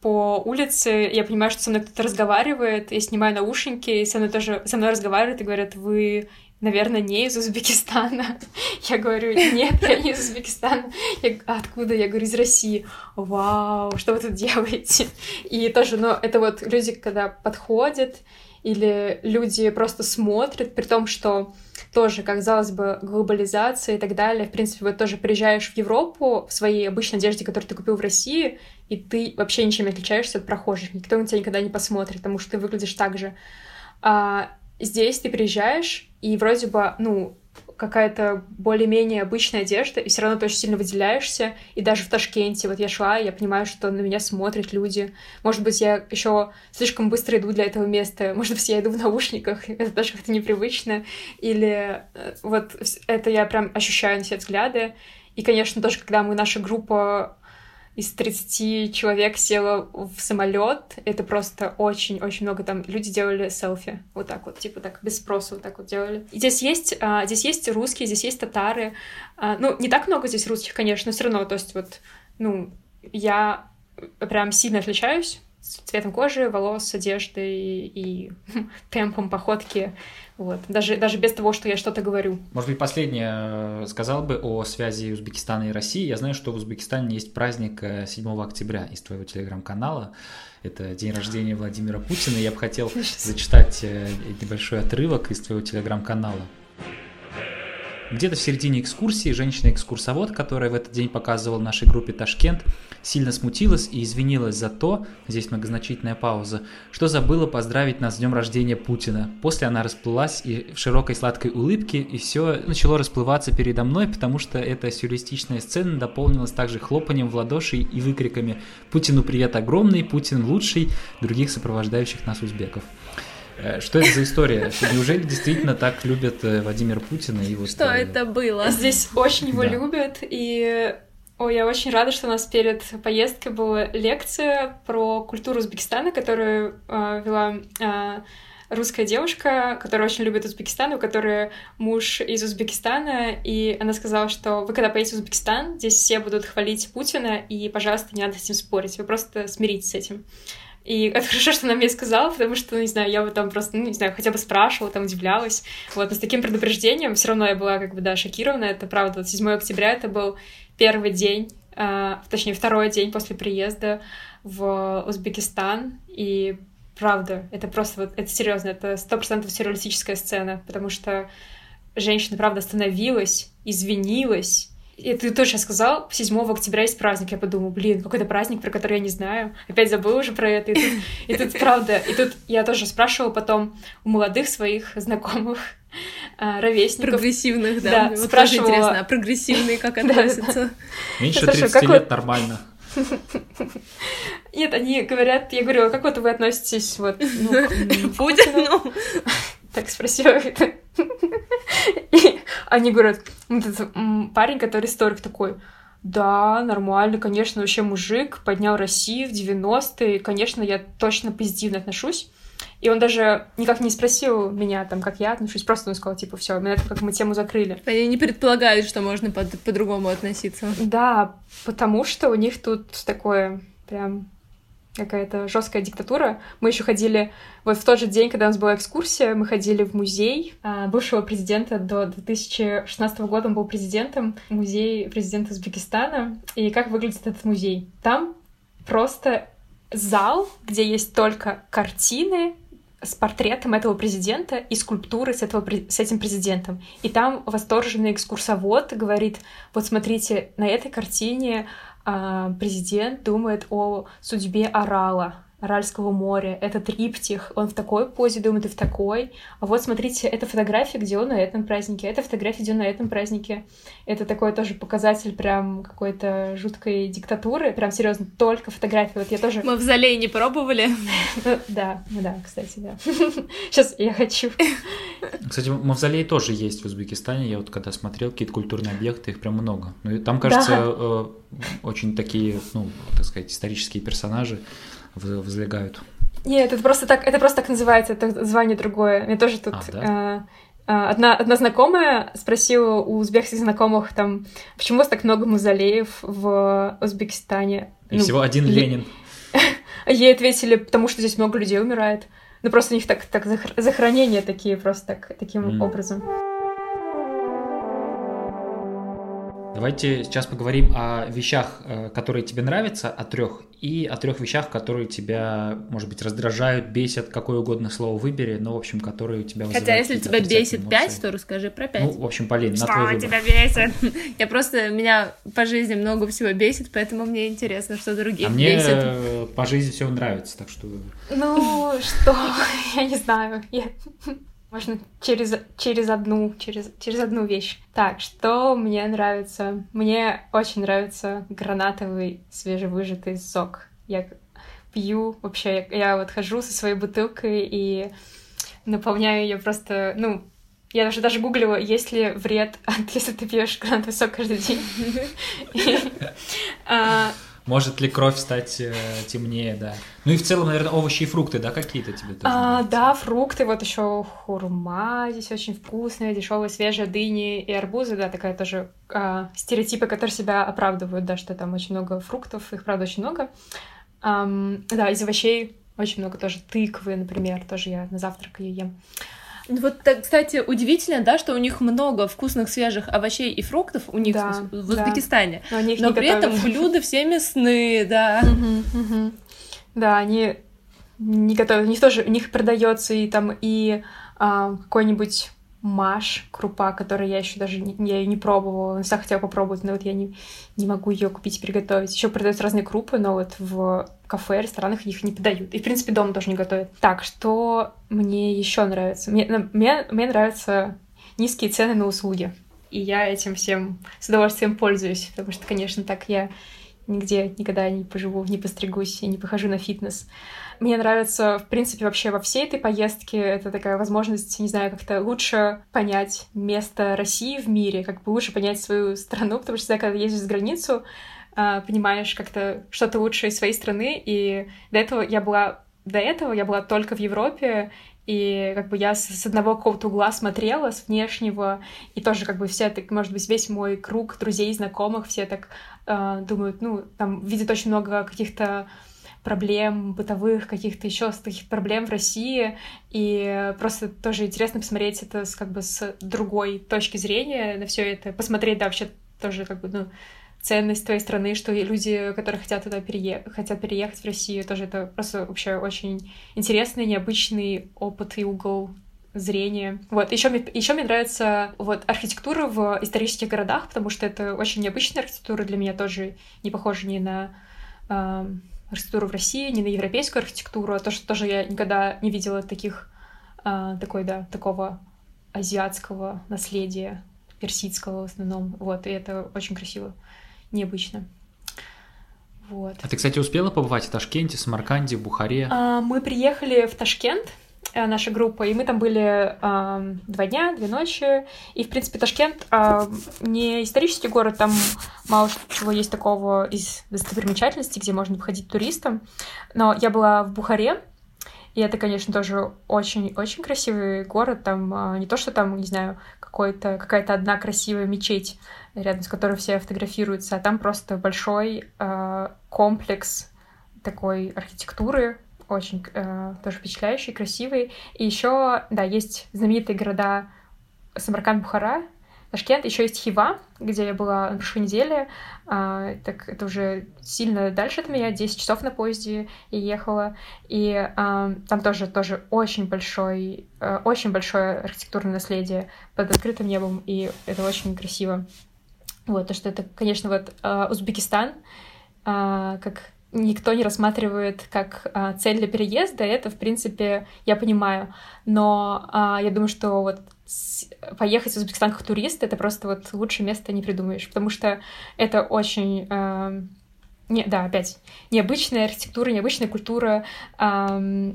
по улице, я понимаю, что со мной кто-то разговаривает, я снимаю наушники, и со мной тоже со мной разговаривают и говорят, вы наверное, не из Узбекистана. Я говорю, нет, я не из Узбекистана. Я, «А откуда? Я говорю, из России. Вау, что вы тут делаете? И тоже, ну, это вот люди, когда подходят, или люди просто смотрят, при том, что тоже, казалось бы, глобализация и так далее. В принципе, вот тоже приезжаешь в Европу в своей обычной одежде, которую ты купил в России, и ты вообще ничем не отличаешься от прохожих. Никто на тебя никогда не посмотрит, потому что ты выглядишь так же. А здесь ты приезжаешь, и вроде бы, ну, какая-то более-менее обычная одежда, и все равно ты очень сильно выделяешься. И даже в Ташкенте, вот я шла, я понимаю, что на меня смотрят люди. Может быть, я еще слишком быстро иду для этого места. Может быть, я иду в наушниках, это тоже как-то непривычно. Или э, вот это я прям ощущаю на себе взгляды. И, конечно, тоже, когда мы, наша группа из 30 человек села в самолет. Это просто очень-очень много там люди делали селфи. Вот так вот, типа так, без спроса вот так вот делали. И здесь есть, а, здесь есть русские, здесь есть татары. А, ну, не так много здесь русских, конечно, но все равно, то есть вот, ну, я прям сильно отличаюсь цветом кожи, волос, одежды и, и темпом походки. Вот. Даже, даже без того, что я что-то говорю. Может быть, последнее э, сказал бы о связи Узбекистана и России. Я знаю, что в Узбекистане есть праздник 7 э, октября из твоего телеграм-канала. Это день рождения Владимира Путина. Я бы хотел зачитать э, небольшой отрывок из твоего телеграм-канала. Где-то в середине экскурсии женщина-экскурсовод, которая в этот день показывала нашей группе Ташкент, сильно смутилась и извинилась за то, здесь многозначительная пауза, что забыла поздравить нас с днем рождения Путина. После она расплылась и в широкой сладкой улыбке, и все начало расплываться передо мной, потому что эта сюрреалистичная сцена дополнилась также хлопанием в ладоши и выкриками «Путину привет огромный, Путин лучший», других сопровождающих нас узбеков. Э, что это за история? Неужели действительно так любят э, Владимира Путина? И вот, Что это было? Здесь очень его Да. любят, и Ой, я очень рада, что у нас перед поездкой была лекция про культуру Узбекистана, которую э, вела э, русская девушка, которая очень любит Узбекистан, у которой муж из Узбекистана, и она сказала, что вы когда поедете в Узбекистан, здесь все будут хвалить Путина, и, пожалуйста, не надо с этим спорить, вы просто смиритесь с этим. И это хорошо, что она мне сказала, потому что, не знаю, я бы там просто, ну, не знаю, хотя бы спрашивала, там, удивлялась. Вот, но с таким предупреждением все равно я была, как бы, да, шокирована. Это правда, вот 7 октября это был первый день, а, точнее, второй день после приезда в Узбекистан, и правда, это просто вот, это серьезно, это сто процентов сюрреалистическая сцена, потому что женщина, правда, остановилась, извинилась, и ты тоже сейчас сказал, 7 октября есть праздник. Я подумала, блин, какой-то праздник, про который я не знаю. Опять забыла уже про это. И тут, и тут правда, и тут я тоже спрашивала потом у молодых своих знакомых, а, ровесников. Прогрессивных, да. Да, вот тоже спрашивала- интересно, а прогрессивные как относятся? Меньше Хорошо, 30 как лет нормально. Нет, они говорят, я говорю, а как вот вы относитесь вот ну, к, Путину? Так спросила это. И они говорят, парень, который историк такой, да, нормально, конечно, вообще мужик, поднял Россию в 90-е, конечно, я точно позитивно отношусь. И он даже никак не спросил меня, там, как я отношусь, просто он сказал, типа, все, это как мы тему закрыли. Они не предполагают, что можно под- по-другому относиться. Да, потому что у них тут такое прям какая-то жесткая диктатура. Мы еще ходили, вот в тот же день, когда у нас была экскурсия, мы ходили в музей а, бывшего президента до 2016 года, он был президентом, музей президента Узбекистана. И как выглядит этот музей? Там просто зал, где есть только картины с портретом этого президента и скульптуры с, этого, с этим президентом. И там восторженный экскурсовод говорит, вот смотрите, на этой картине президент думает о судьбе Орала, Аральского моря. Это триптих, он в такой позе думает и в такой. А вот смотрите, это фотография, где он на этом празднике, это фотография, где он на этом празднике. Это такой тоже показатель прям какой-то жуткой диктатуры, прям серьезно, только фотографии. Вот я тоже... Мавзолей не пробовали? Ну, Да, ну да, кстати, да. Сейчас я хочу. Кстати, мавзолей тоже есть в Узбекистане. Я вот когда смотрел какие-то культурные объекты, их прям много. Ну, и там, кажется, Да. э, очень такие, ну, так сказать, исторические персонажи в- возлегают. Нет, это просто так, это просто так называется, это звание другое. Мне тоже тут А, да? э, э, одна, одна знакомая спросила у узбекских знакомых там, почему у вас так много мавзолеев в Узбекистане? И Ну, всего один Ленин. Ей ответили, потому что здесь много людей умирает. Ну просто у них так, так захор- захоронения такие просто так, таким М. образом. Давайте сейчас поговорим о вещах, э, которые тебе нравятся, о трех, и о трех вещах, которые тебя, может быть, раздражают, бесят, какое угодно слово выбери, но, в общем, которые у тебя вызывают Хотя, если тебя бесит отрицательные 5, эмоции. то расскажи про 5. Ну, в общем, Полин, на Что твой выбор. тебя бесит? Я просто, меня по жизни много всего бесит, поэтому мне интересно, что других А мне бесит. э, по жизни все нравится, так что Ну что, я не знаю. Можно через, через одну, через, через одну вещь. Так, что мне нравится? Мне очень нравится гранатовый свежевыжатый сок. Я пью вообще, я, я вот хожу со своей бутылкой и наполняю ее просто, ну, я даже даже гуглила, есть ли вред, если ты пьешь гранатовый сок каждый день. Может ли кровь стать э, темнее, да. Ну и в целом, наверное, овощи и фрукты, да, какие-то тебе тоже А, нравятся? да, фрукты, вот еще хурма здесь очень вкусная, дешевая, свежая, дыни и арбузы, да, такая тоже а, стереотипы, которые себя оправдывают, да, что там очень много фруктов, их правда очень много. Ам, да, из овощей очень много тоже тыквы, например, тоже я на завтрак ее ем. Вот, так, кстати, удивительно, да, что у них много вкусных свежих овощей и фруктов у них Да, в, в да. Узбекистане. Но Но при этом готовят. блюда все мясные, да. Да, они не готовят. У них тоже, у них продается и там и а, какой-нибудь маш, крупа, которую я еще даже не, я её не пробовала. Всегда хотела попробовать, но вот я не, не могу ее купить и приготовить. Еще продаются разные крупы, но вот в кафе, ресторанах их не подают. И, в принципе, дома тоже не готовят. Так, что мне еще нравится? Мне, мне, мне нравятся низкие цены на услуги. И я этим всем с удовольствием пользуюсь, потому что, конечно, так я нигде никогда не поживу, не постригусь и не похожу на фитнес. Мне нравится, в принципе, вообще во всей этой поездке. Это такая возможность, не знаю, как-то лучше понять место России в мире, как бы лучше понять свою страну, потому что когда ездишь за границу, а, понимаешь как-то что-то лучше из своей страны, и до этого я была до этого я была только в Европе, и как бы я с одного какого-то угла смотрела, с внешнего, и тоже как бы все так, может быть, весь мой круг друзей, знакомых, все так э, думают, ну, там видят очень много каких-то проблем бытовых, каких-то еще таких проблем в России, и просто тоже интересно посмотреть это с, как бы с другой точки зрения на все это, посмотреть, да, вообще тоже как бы, ну, ценность твоей страны, что люди, которые хотят туда переехать, хотят переехать в Россию, тоже это просто вообще очень интересный, необычный опыт и угол зрения. Вот, еще мне, еще мне нравится вот архитектура в исторических городах, потому что это очень необычная архитектура для меня тоже не похожа ни на э, архитектуру в России, ни на европейскую архитектуру, а то, что тоже я никогда не видела таких, э, такой, да, такого азиатского наследия, персидского в основном, вот, и это очень красиво необычно. Вот. А ты, кстати, успела побывать в Ташкенте, Самарканде, Бухаре? А, мы приехали в Ташкент, наша группа, и мы там были э, два дня, две ночи. И, в принципе, Ташкент э, не исторический город, там мало чего есть такого из достопримечательностей, где можно походить туристам. Но я была в Бухаре, и это, конечно, тоже очень-очень красивый город. Там э, не то, что там, не знаю, какой-то, какая-то одна красивая мечеть, рядом с которой все фотографируются, а там просто большой э, комплекс такой архитектуры, очень э, тоже впечатляющий, красивый. И еще, да, есть знаменитые города Самарканд-Бухара, Ташкент, еще есть Хива, где я была на прошлой неделе. А, так это уже сильно дальше от меня, 10 часов на поезде я ехала. И а, там тоже, тоже очень большой, а, очень большое архитектурное наследие под открытым небом, и это очень красиво. Вот, то, что это, конечно, вот э, Узбекистан, э, как никто не рассматривает как э, цель для переезда, это, в принципе, я понимаю. Но э, я думаю, что вот с... поехать в Узбекистан как турист — это просто вот лучшее место не придумаешь, потому что это очень... Э, не, да, опять, необычная архитектура, необычная культура, э,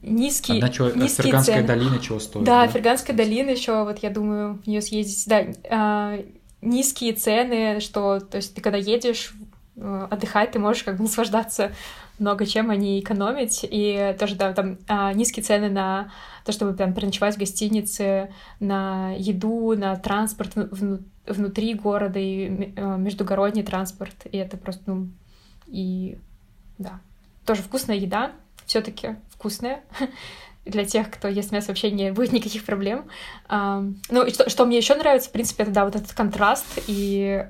низкий, Одна чего, низкие Ферганская цены. долина чего стоит? Да, да? Ферганская долина еще, вот я думаю, в нее съездить. Да, э, низкие цены, что, то есть ты когда едешь отдыхать, ты можешь как бы наслаждаться много чем, а не экономить. И тоже, да, там а, низкие цены на то, чтобы там переночевать в гостинице, на еду, на транспорт вну, внутри города и э, междугородний транспорт. И это просто, ну, и да, тоже вкусная еда, все таки вкусная. для тех, кто ест мясо, вообще не будет никаких проблем. Ну, и что, что мне еще нравится, в принципе, это, да, вот этот контраст и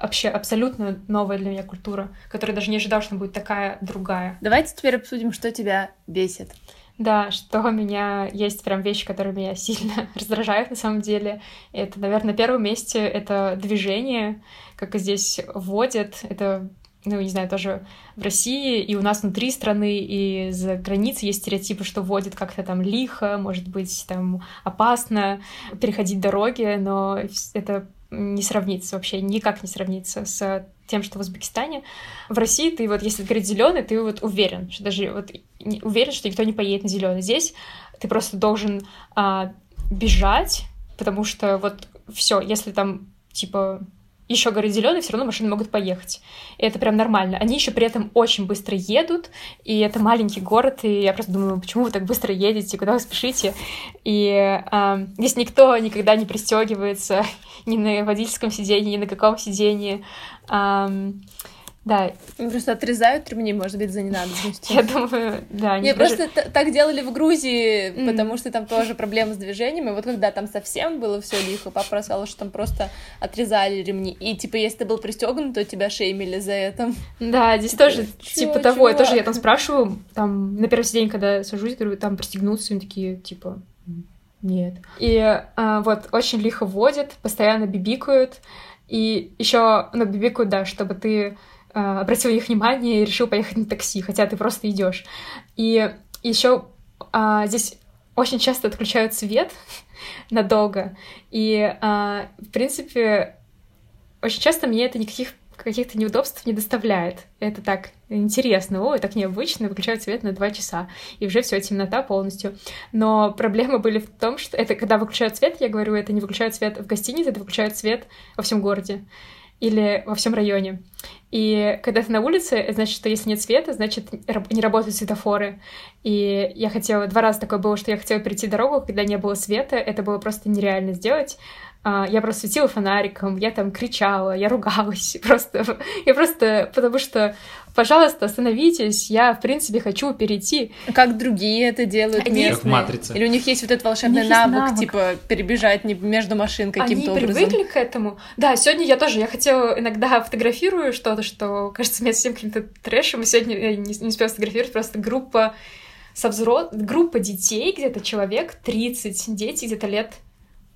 вообще абсолютно новая для меня культура, которая даже не ожидала, что она будет такая другая. Давайте теперь обсудим, что тебя бесит. Да, что у меня есть прям вещи, которые меня сильно раздражают на самом деле. Это, наверное, на первом месте это движение, как здесь вводят. Это ну, не знаю, тоже в России, и у нас внутри страны, и за границей есть стереотипы, что вводят как-то там лихо, может быть, там опасно переходить дороги, но это не сравнится вообще, никак не сравнится с тем, что в Узбекистане. В России ты вот, если говорить зеленый, ты вот уверен, что даже вот уверен, что никто не поедет на зеленый. Здесь ты просто должен а, бежать, потому что вот все, если там типа еще горит зеленый, все равно машины могут поехать. И это прям нормально. Они еще при этом очень быстро едут, и это маленький город, и я просто думаю, почему вы так быстро едете, куда вы спешите? И э, здесь никто никогда не пристегивается ни на водительском сидении, ни на каком сидении. Э, да. Просто отрезают ремни, может быть, за ненадобностью. Я думаю, да. Не, просто так делали в Грузии, потому что там тоже проблемы с движением, и вот когда там совсем было все лихо, папа рассказал, что там просто отрезали ремни, и типа если ты был пристегнут, то тебя шеймили за это. Да, здесь типа, тоже типа того, я тоже я там спрашиваю, там на первый день, когда сажусь, говорю, там пристегнуться, они такие, типа, нет. И а, вот очень лихо водят, постоянно бибикают, и еще, ну, бибикают, да, чтобы ты а, обратил их внимание и решил поехать на такси, хотя ты просто идешь. И еще а, здесь очень часто отключают свет надолго. И, а, в принципе, очень часто мне это никаких каких-то неудобств не доставляет. Это так интересно, ой, так необычно, выключают свет на два часа, и уже все темнота полностью. Но проблемы были в том, что это когда выключают свет, я говорю, это не выключают свет в гостинице, это выключают свет во всем городе или во всем районе. И когда ты на улице, значит, что если нет света, значит, не работают светофоры. И я хотела... Два раза такое было, что я хотела перейти дорогу, когда не было света. Это было просто нереально сделать. А, я просто светила фонариком, я там кричала, я ругалась, просто, я просто, потому что, пожалуйста, остановитесь, я, в принципе, хочу перейти. Как другие это делают Они... местные? Как матрица. Или у них есть вот этот волшебный навык, навык, типа, перебежать между машин каким-то образом? Они привыкли к этому. Да, сегодня я тоже, я хотела, иногда фотографирую что-то, что кажется мне совсем каким-то трэшем, и сегодня я не, не успела сфотографировать, просто группа со взрос... группа детей, где-то человек 30, дети где-то лет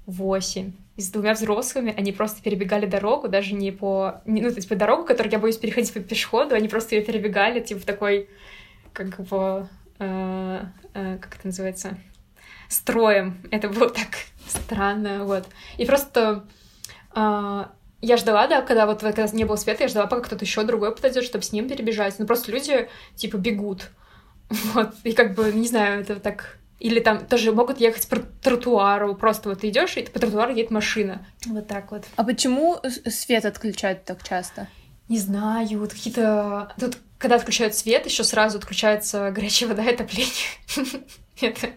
8 и с двумя взрослыми, они просто перебегали дорогу, даже не по... Ну, то есть по дорогу, которую я боюсь переходить по пешеходу, они просто ее перебегали, типа, в такой, как бы, э, э, как это называется, строем. Это было так странно, вот. И просто э, я ждала, да, когда вот когда не было света, я ждала, пока кто-то еще другой подойдет, чтобы с ним перебежать. Ну, просто люди, типа, бегут. Вот, и как бы, не знаю, это так или там тоже могут ехать по тротуару, просто вот ты идешь, и по тротуару едет машина. Вот так вот. А почему свет отключают так часто? Не знаю, вот какие-то... Тут, когда отключают свет, еще сразу отключается горячая вода и отопление. Это,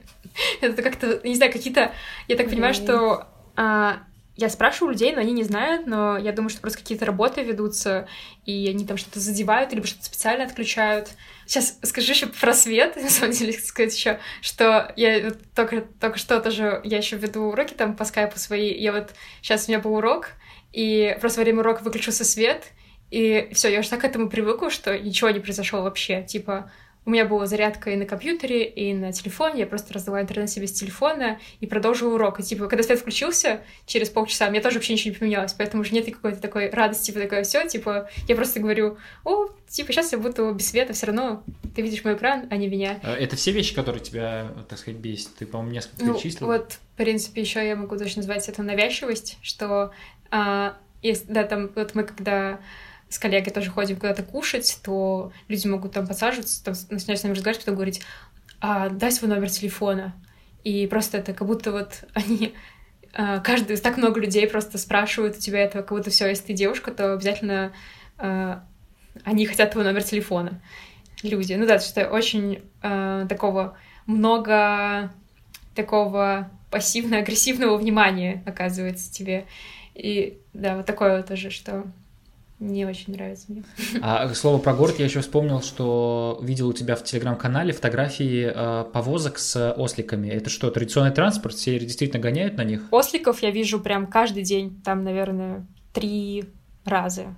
это как-то, не знаю, какие-то... Я так понимаю, что а, я спрашиваю людей, но они не знают, но я думаю, что просто какие-то работы ведутся, и они там что-то задевают, либо что-то специально отключают. Сейчас скажу еще про свет, на самом деле, сказать еще, что я только, только что тоже, я еще веду уроки там по скайпу свои, я вот сейчас у меня был урок, и просто во время урока выключился свет, и все, я уже так к этому привыкла, что ничего не произошло вообще. Типа, у меня была зарядка и на компьютере, и на телефоне. Я просто раздала интернет себе с телефона и продолжила урок. И, типа, когда свет включился, через полчаса, мне тоже вообще ничего не поменялось. Поэтому уже нет какой-то такой радости, типа, такое все. Типа, я просто говорю, о, типа, сейчас я буду без света, все равно ты видишь мой экран, а не меня. А это все вещи, которые тебя, так сказать, бесят? Ты, по-моему, несколько ну. Вот, в принципе, еще я могу точно назвать это навязчивость, что а, есть, да, там, вот мы когда с коллегой тоже ходим куда-то кушать, то люди могут там подсаживаться, там, начинать с нами разговаривать, потом говорить, а, дай свой номер телефона. И просто это как будто вот они а, каждый, так много людей просто спрашивают у тебя этого, как будто все, если ты девушка, то обязательно а, они хотят твой номер телефона. Люди. Ну да, что очень а, такого много такого пассивно-агрессивного внимания оказывается тебе. И да, вот такое вот тоже, что не очень нравится мне. А слово про город я еще вспомнил, что видел у тебя в телеграм-канале фотографии э, повозок с осликами. Это что, традиционный транспорт? Все действительно гоняют на них? Осликов я вижу прям каждый день. Там, наверное, три раза.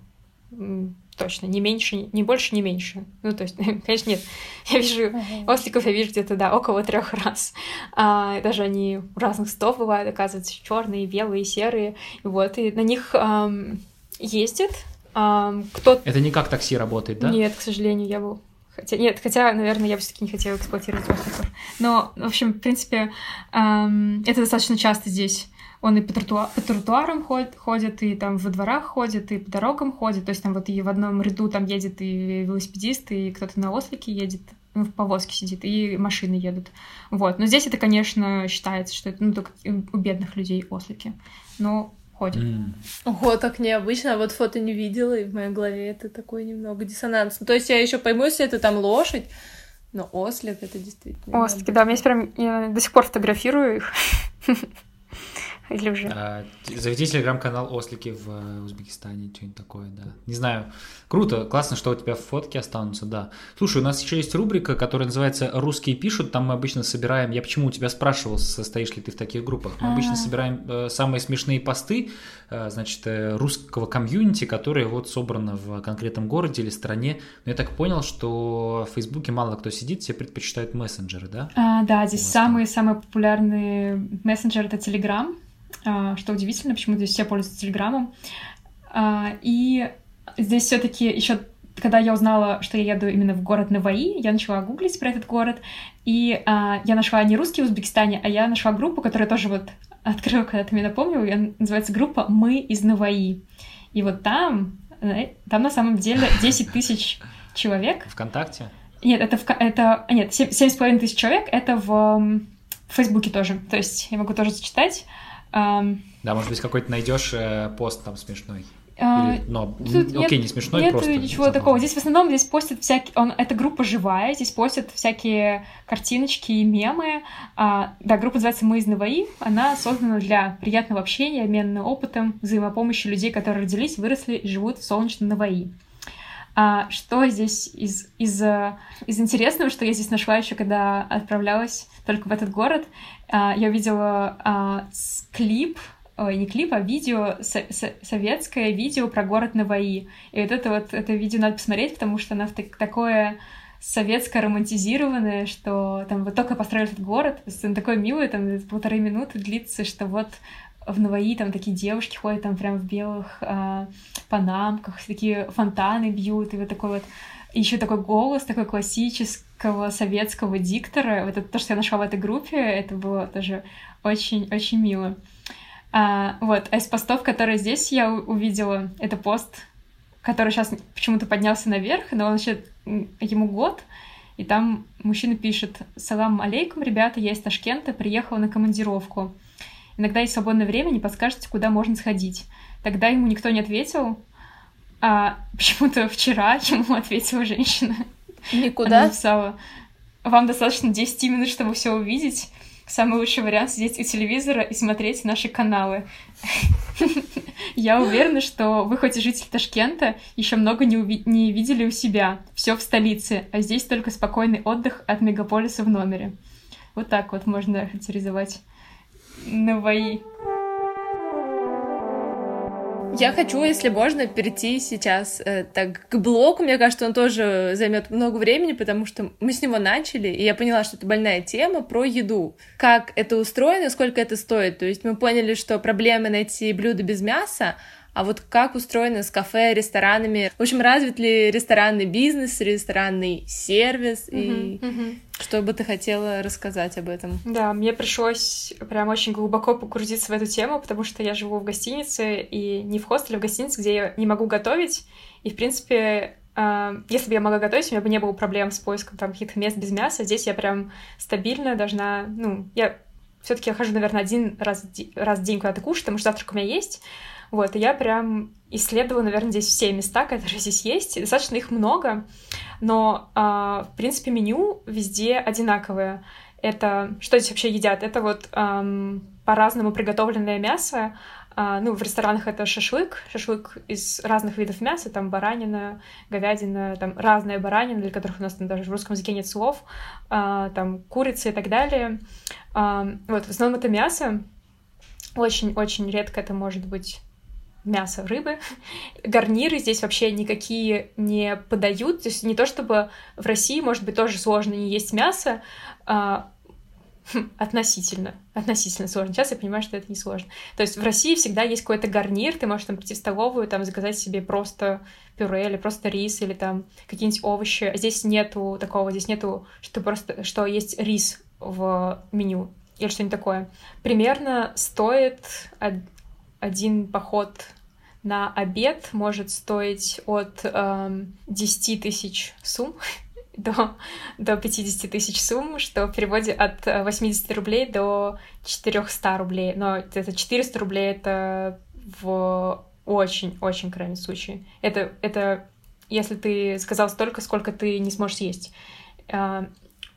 Точно, не меньше, не больше, не меньше. Ну, то есть, конечно, нет. Я вижу осликов, я вижу где-то, да, около трех раз. А, даже они разных стов бывают, оказывается, черные, белые, серые. Вот, и на них эм, ездят а, кто... Это не как такси работает, да? Нет, к сожалению, я был... Хотя, нет, хотя, наверное, я все-таки не хотела эксплуатировать осликов. Но, в общем, в принципе, эм, это достаточно часто здесь. Он и по, тротуа по тротуарам ходит, ходит, и там во дворах ходит, и по дорогам ходит. То есть там вот и в одном ряду там едет и велосипедист, и кто-то на ослике едет, ну, в повозке сидит, и машины едут. Вот. Но здесь это, конечно, считается, что это ну, только у бедных людей ослики. Но ходит. Mm. Ого, так необычно. А вот фото не видела, и в моей голове это такой немного диссонанс. То есть я еще пойму, если это там лошадь, но ослик это действительно. Ослики, да, у меня есть прям я до сих пор фотографирую их. Или уже? А, заведи телеграм-канал «Ослики в э, Узбекистане», что-нибудь такое, да. Не знаю. Круто, классно, что у тебя фотки останутся, да. Слушай, у нас еще есть рубрика, которая называется «Русские пишут». Там мы обычно собираем... Я почему у тебя спрашивал, состоишь ли ты в таких группах? Мы обычно собираем э, самые смешные посты, э, значит, русского комьюнити, которые вот собраны в конкретном городе или стране. Но я так понял, что в Фейсбуке мало кто сидит, все предпочитают мессенджеры, да? А, да, здесь самые-самые популярные мессенджеры — это Telegram. А, что удивительно, почему здесь все пользуются Телеграмом. А, и здесь все таки еще когда я узнала, что я еду именно в город Наваи, я начала гуглить про этот город, и а, я нашла не русский в Узбекистане, а я нашла группу, которая тоже вот открыла, когда ты мне напомнил, я, называется группа «Мы из Наваи». И вот там там на самом деле 10 тысяч человек. Вконтакте? Нет, это, в, это нет, 7,5 тысяч человек, это в, в Фейсбуке тоже, то есть я могу тоже зачитать. Да, может быть, какой-то найдешь э, пост там смешной. А, Или, но, Тут окей, нет, не смешной, нет просто. ничего забавно. такого. Здесь в основном здесь постят всякие... Он, эта группа живая, здесь постят всякие картиночки и мемы. А, да, группа называется «Мы из Наваи». Она создана для приятного общения, обмена опытом, взаимопомощи людей, которые родились, выросли и живут в солнечном Наваи. А, что здесь из, из, из интересного, что я здесь нашла еще, когда отправлялась только в этот город, я увидела а, клип не клип, а видео, со со советское видео про город Наваи. И вот это вот, это видео надо посмотреть, потому что оно так, такое советское романтизированное, что там вот только построили этот город, он такой милый, там полторы минуты длится, что вот в Наваи там такие девушки ходят там прям в белых э, панамках, такие фонтаны бьют, и вот такой вот еще такой голос, такой классического советского диктора. Вот это то, что я нашла в этой группе, это было тоже очень-очень мило. А, вот, а из постов, которые здесь я увидела, это пост, который сейчас почему-то поднялся наверх, но он еще ему год, и там мужчина пишет «Салам алейкум, ребята, я из Ташкента, приехала на командировку. Иногда есть свободное время, не подскажете, куда можно сходить». Тогда ему никто не ответил, а почему-то вчера ему ответила женщина. Никуда? Она написала «Вам достаточно 10 минут, чтобы все увидеть самый лучший вариант сидеть у телевизора и смотреть наши каналы. Я уверена, что вы хоть и житель Ташкента, еще много не, уви- не видели у себя. Все в столице, а здесь только спокойный отдых от мегаполиса в номере. Вот так вот можно характеризовать Наваи. Я хочу, если можно, перейти сейчас э, так к блоку. Мне кажется, он тоже займет много времени, потому что мы с него начали, и я поняла, что это больная тема про еду. Как это устроено, сколько это стоит. То есть мы поняли, что проблемы найти блюдо без мяса, а вот как устроено с кафе, ресторанами? В общем, развит ли ресторанный бизнес, ресторанный сервис? Uh-huh, и uh-huh. что бы ты хотела рассказать об этом? Да, мне пришлось прям очень глубоко погрузиться в эту тему, потому что я живу в гостинице, и не в хостеле, а в гостинице, где я не могу готовить. И, в принципе, Uh, если бы я могла готовить, у меня бы не было проблем с поиском там каких-то мест без мяса. Здесь я прям стабильно должна, ну, я все-таки хожу, наверное, один раз, раз в день куда-то кушать, потому что завтрак у меня есть. Вот, и я прям исследовала, наверное, здесь все места, которые здесь есть, достаточно их много, но, э, в принципе, меню везде одинаковое. Это, что здесь вообще едят? Это вот эм, по-разному приготовленное мясо, а, ну, в ресторанах это шашлык, шашлык из разных видов мяса, там баранина, говядина, там разная баранина, для которых у нас там даже в русском языке нет слов, а, там курица и так далее. А, вот, в основном это мясо. Очень-очень редко это может быть мясо, рыбы. Гарниры здесь вообще никакие не подают. То есть не то, чтобы в России, может быть, тоже сложно не есть мясо, а, хм, относительно, относительно сложно. Сейчас я понимаю, что это не сложно. То есть в России всегда есть какой-то гарнир, ты можешь там прийти в столовую, там заказать себе просто пюре или просто рис или там какие-нибудь овощи. А здесь нету такого, здесь нету, что просто, что есть рис в меню или что-нибудь такое. Примерно стоит один поход на обед может стоить от э, 10 тысяч сумм до, до 50 тысяч сумм, что в переводе от 80 рублей до 400 рублей. Но это 400 рублей — это в очень-очень крайнем случае. Это, это если ты сказал столько, сколько ты не сможешь съесть. Э,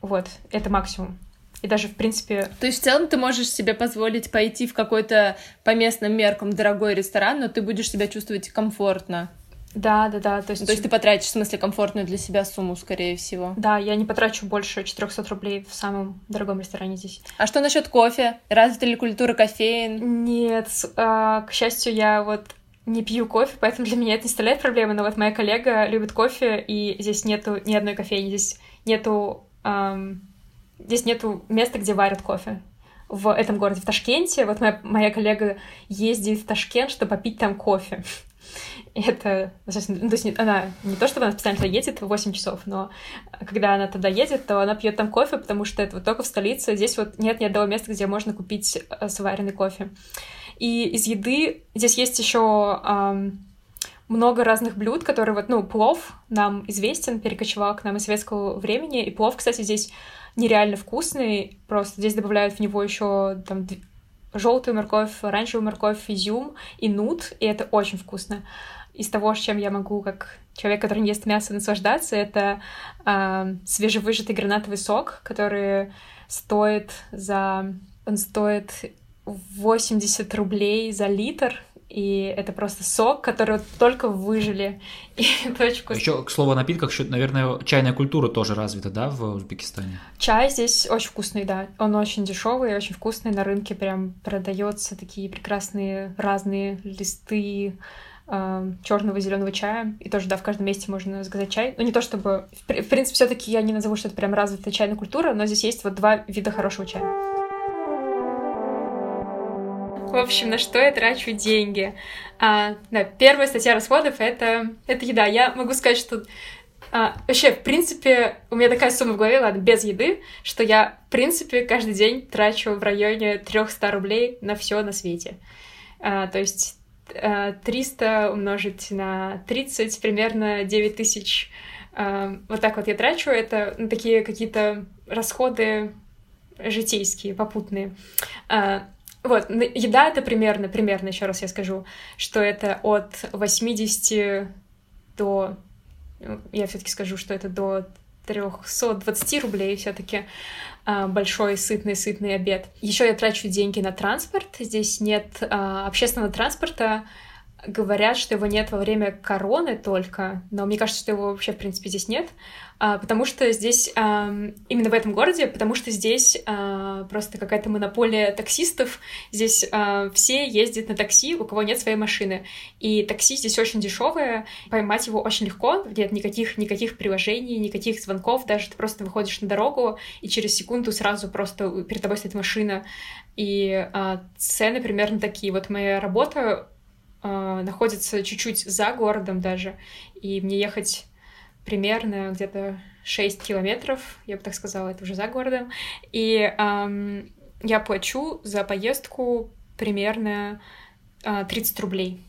вот, это максимум. И даже, в принципе... То есть, в целом, ты можешь себе позволить пойти в какой-то по местным меркам дорогой ресторан, но ты будешь себя чувствовать комфортно. Да, да, да. То есть... то есть ты потратишь, в смысле, комфортную для себя сумму, скорее всего. Да, я не потрачу больше 400 рублей в самом дорогом ресторане здесь. А что насчет кофе? Развита ли культура кофеин? Нет, а, к счастью, я вот не пью кофе, поэтому для меня это не составляет проблемы, но вот моя коллега любит кофе, и здесь нету ни одной кофейни, здесь нету эм, здесь нету места, где варят кофе. В этом городе, в Ташкенте, вот моя, моя коллега ездит в Ташкент, чтобы попить там кофе. это, ну, то есть она не то, чтобы она специально туда едет в 8 часов, но когда она туда едет, то она пьет там кофе, потому что это вот только в столице, здесь вот нет ни одного места, где можно купить э, сваренный кофе. И из еды здесь есть еще много разных блюд, которые вот, ну, плов нам известен, перекочевал к нам из советского времени, и плов, кстати, здесь нереально вкусный, просто здесь добавляют в него еще там желтую морковь, оранжевую морковь, изюм и нут, и это очень вкусно. Из того, с чем я могу, как человек, который не ест мясо, наслаждаться, это э, свежевыжатый гранатовый сок, который стоит за... Он стоит 80 рублей за литр, и это просто сок, который вот только выжили. И вкусно. Еще, к слову, о напитках, еще, наверное, чайная культура тоже развита, да, в Узбекистане? Чай здесь очень вкусный, да. Он очень дешевый, очень вкусный. На рынке прям продается такие прекрасные разные листы э, черного и зеленого чая. И тоже, да, в каждом месте можно заказать чай. Ну, не то чтобы... В принципе, все таки я не назову, что это прям развитая чайная культура, но здесь есть вот два вида хорошего чая. В общем, на что я трачу деньги? А, да, первая статья расходов это, это еда. Я могу сказать, что а, вообще, в принципе, у меня такая сумма в голове, ладно, без еды, что я, в принципе, каждый день трачу в районе 300 рублей на все на свете. А, то есть 300 а, умножить на 30, примерно 9 тысяч. А, вот так вот я трачу. Это такие какие-то расходы житейские, попутные. А, вот, еда это примерно, примерно, еще раз я скажу, что это от 80 до... Ну, я все таки скажу, что это до 320 рублей все-таки а, большой сытный сытный обед. Еще я трачу деньги на транспорт. Здесь нет а, общественного транспорта, говорят, что его нет во время короны только, но мне кажется, что его вообще, в принципе, здесь нет, потому что здесь, а, именно в этом городе, потому что здесь а, просто какая-то монополия таксистов, здесь а, все ездят на такси, у кого нет своей машины, и такси здесь очень дешевое, поймать его очень легко, нет никаких, никаких приложений, никаких звонков, даже ты просто выходишь на дорогу, и через секунду сразу просто перед тобой стоит машина, и а, цены примерно такие. Вот моя работа а, находится чуть-чуть за городом даже, и мне ехать примерно где-то 6 километров, я бы так сказала, это уже за городом, и эм, я плачу за поездку примерно э, 30 рублей.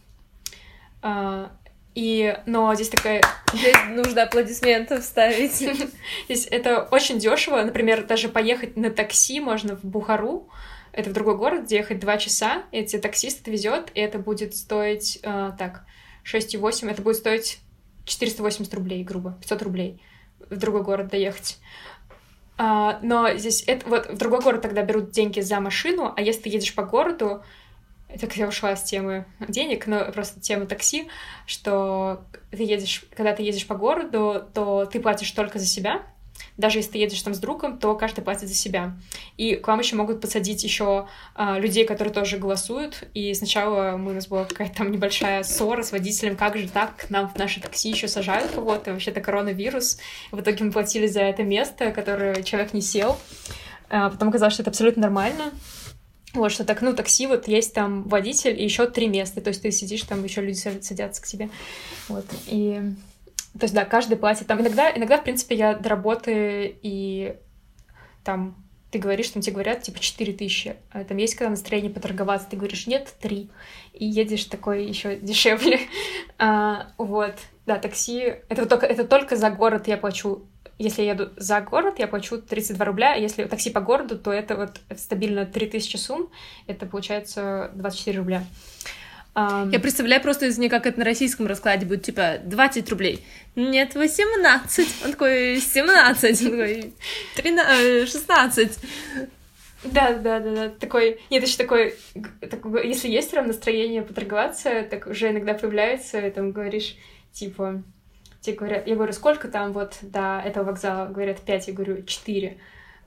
Э, и, но здесь такая... Здесь нужно аплодисменты вставить. Здесь это очень дешево. Например, даже поехать на такси можно в Бухару, это в другой город, где ехать два часа, и тебе таксист отвезет, и это будет стоить, э, так, 6,8, это будет стоить 480 рублей, грубо, 500 рублей в другой город доехать. А, но здесь, это, вот в другой город тогда берут деньги за машину, а если ты едешь по городу, это я ушла с темы денег, но просто тема такси, что ты едешь, когда ты едешь по городу, то ты платишь только за себя, даже если ты едешь там с другом, то каждый платит за себя. И к вам еще могут подсадить еще а, людей, которые тоже голосуют. И сначала мы, у нас была какая-то там небольшая ссора с водителем, как же так, к нам в наше такси еще сажают кого-то, вообще-то коронавирус. В итоге мы платили за это место, которое человек не сел. А, потом оказалось, что это абсолютно нормально. Вот, что так, ну, такси, вот есть там водитель и еще три места, то есть ты сидишь, там еще люди садятся к тебе. Вот, и то есть, да, каждый платит. Там иногда, иногда, в принципе, я до работы и там ты говоришь, там тебе говорят, типа, 4 тысячи. А там есть когда настроение поторговаться, ты говоришь, нет, 3. И едешь такой еще дешевле. а, вот. Да, такси... Это, только, это только за город я плачу. Если я еду за город, я плачу 32 рубля, а если такси по городу, то это вот стабильно 3000 сумм, это получается 24 рубля. Um... Я представляю просто из нее, как это на российском раскладе будет, типа, 20 рублей. Нет, 18. Он такой, 17. Он такой, 13, 16. Да, да, да, да. Такой, нет, еще такой, такой, если есть прям настроение поторговаться, так уже иногда появляется, и там говоришь, типа, тебе говорят, я говорю, сколько там вот до этого вокзала? Говорят, 5, я говорю, 4.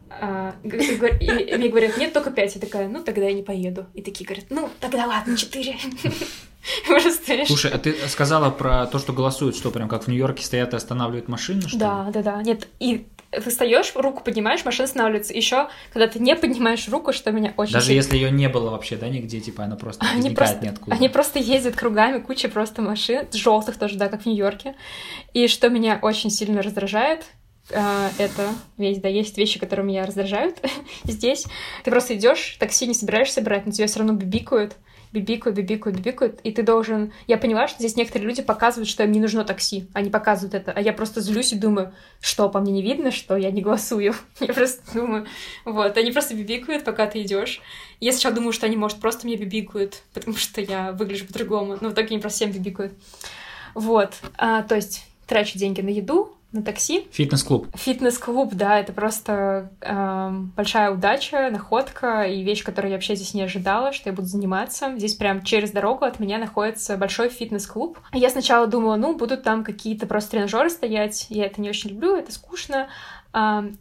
А, и, мне говорят, нет, только пять. Я такая, ну, тогда я не поеду. И такие говорят, ну, тогда ладно, четыре. Слушай, а ты сказала про то, что голосуют, что прям как в Нью-Йорке стоят и останавливают машины, что Да, да, да. Нет, и ты встаешь, руку поднимаешь, машина останавливается. Еще, когда ты не поднимаешь руку, что меня очень Даже сильно... если ее не было вообще, да, нигде, типа она просто они возникает просто, ниоткуда. Они просто ездят кругами, куча просто машин, желтых тоже, да, как в Нью-Йорке. И что меня очень сильно раздражает, это вещь, да, есть вещи, которые меня раздражают здесь. Ты просто идешь, такси не собираешься брать, но тебя все равно бибикают, бибикают, бибикают, бибикают, и ты должен... Я поняла, что здесь некоторые люди показывают, что им не нужно такси, они показывают это, а я просто злюсь и думаю, что, по мне не видно, что я не голосую. Я просто думаю, вот, они просто бибикают, пока ты идешь. Я сначала думаю, что они, может, просто мне бибикают, потому что я выгляжу по-другому, но в итоге они просто всем бибикают. Вот, а, то есть трачу деньги на еду, на такси. Фитнес-клуб. Фитнес-клуб, да, это просто э, большая удача, находка и вещь, которую я вообще здесь не ожидала, что я буду заниматься. Здесь прям через дорогу от меня находится большой фитнес-клуб. Я сначала думала, ну, будут там какие-то просто тренажеры стоять, я это не очень люблю, это скучно.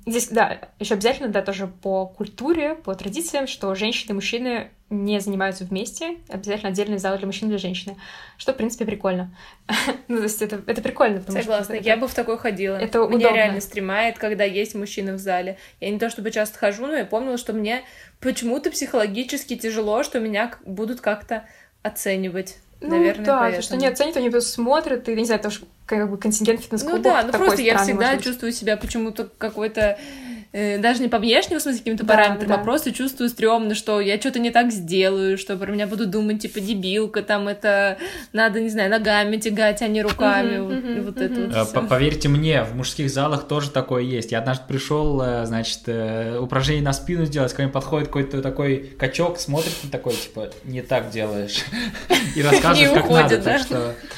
Здесь, да, еще обязательно, да, тоже по культуре, по традициям, что женщины и мужчины не занимаются вместе, обязательно отдельный зал для мужчин и для женщины, что, в принципе, прикольно. ну, то есть это, это прикольно, потому Согласна, что... я бы в такой ходила. Это Меня удобно. реально стремает, когда есть мужчины в зале. Я не то чтобы часто хожу, но я помнила, что мне почему-то психологически тяжело, что меня будут как-то оценивать. Ну, Наверное, да, поэтому. то, что они оценят, они просто смотрят, и, не знаю, потому что как бы контингент фитнес-клубов Ну да, ну просто я всегда чувствую себя почему-то какой-то э, даже не по внешнему смысле каким-то Да, параметрам, да. а просто чувствую стрёмно, что я что-то не так сделаю, что про меня будут думать, типа, дебилка, там это надо, не знаю, ногами тягать, а не руками, вот, мгм, вот это мгм. вот Э, Поверьте мне, в мужских залах тоже такое есть. Я однажды пришел, э, значит, упражнение на спину сделать, ко мне подходит какой-то такой качок, смотрит на такой, типа, не так делаешь. И рассказывает, как надо.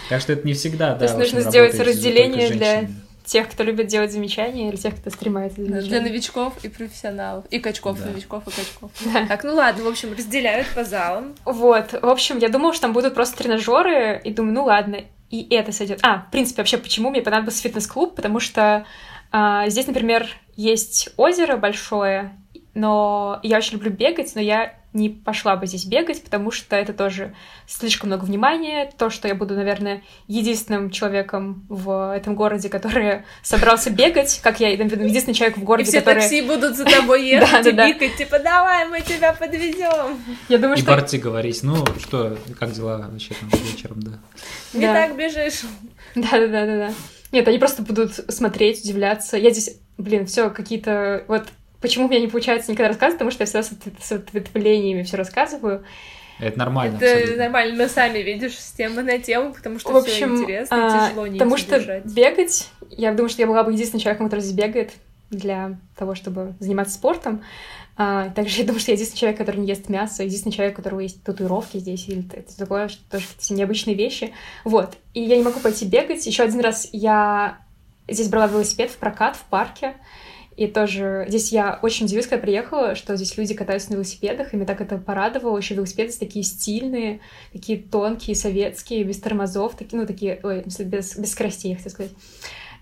Так что это не всегда, То да. есть общем, нужно сделать разделение для. Тех, кто любит делать замечания, или тех, кто стремается Для замечания. новичков и профессионалов. И качков, Да. новичков и качков. Так, ну ладно, в общем, разделяют по залам. Вот, в общем, я думала, что там будут просто тренажеры, и думаю, ну ладно, и это сойдет. А, в принципе, вообще, почему мне понадобился фитнес-клуб? Потому что а, здесь, например, есть озеро большое, но я очень люблю бегать, но я не пошла бы здесь бегать, потому что это тоже слишком много внимания. То, что я буду, наверное, единственным человеком в этом городе, который собрался бегать, как я, единственный человек в И городе, все который... такси будут за тобой ехать и бикать, типа, давай, мы тебя подвезем. Я думаю, И что... Барти говорить, ну что, как дела вообще там вечером, да. Не Да. так бежишь. Да-да-да-да-да. Нет, они просто будут смотреть, удивляться. Я здесь, блин, все какие-то... Вот почему у меня не получается никогда рассказывать, потому что я всегда с, ответ- с ответвлениями все рассказываю. Это нормально. Это абсолютно. нормально, но сами видишь с темы на тему, потому что В все общем, интересно, а, тяжело не потому что держать. бегать, я думаю, что я была бы единственным человеком, который здесь бегает для того, чтобы заниматься спортом. А, также я думаю, что я единственный человек, который не ест мясо, единственный человек, у которого есть татуировки здесь, или это такое, что тоже все необычные вещи. Вот. И я не могу пойти бегать. Еще один раз я здесь брала велосипед в прокат в парке. И тоже здесь я очень удивилась, когда приехала, что здесь люди катаются на велосипедах, и меня так это порадовало. Еще велосипеды такие стильные, такие тонкие, советские, без тормозов, такие, ну, такие, ой, без, без скоростей, я хотела сказать.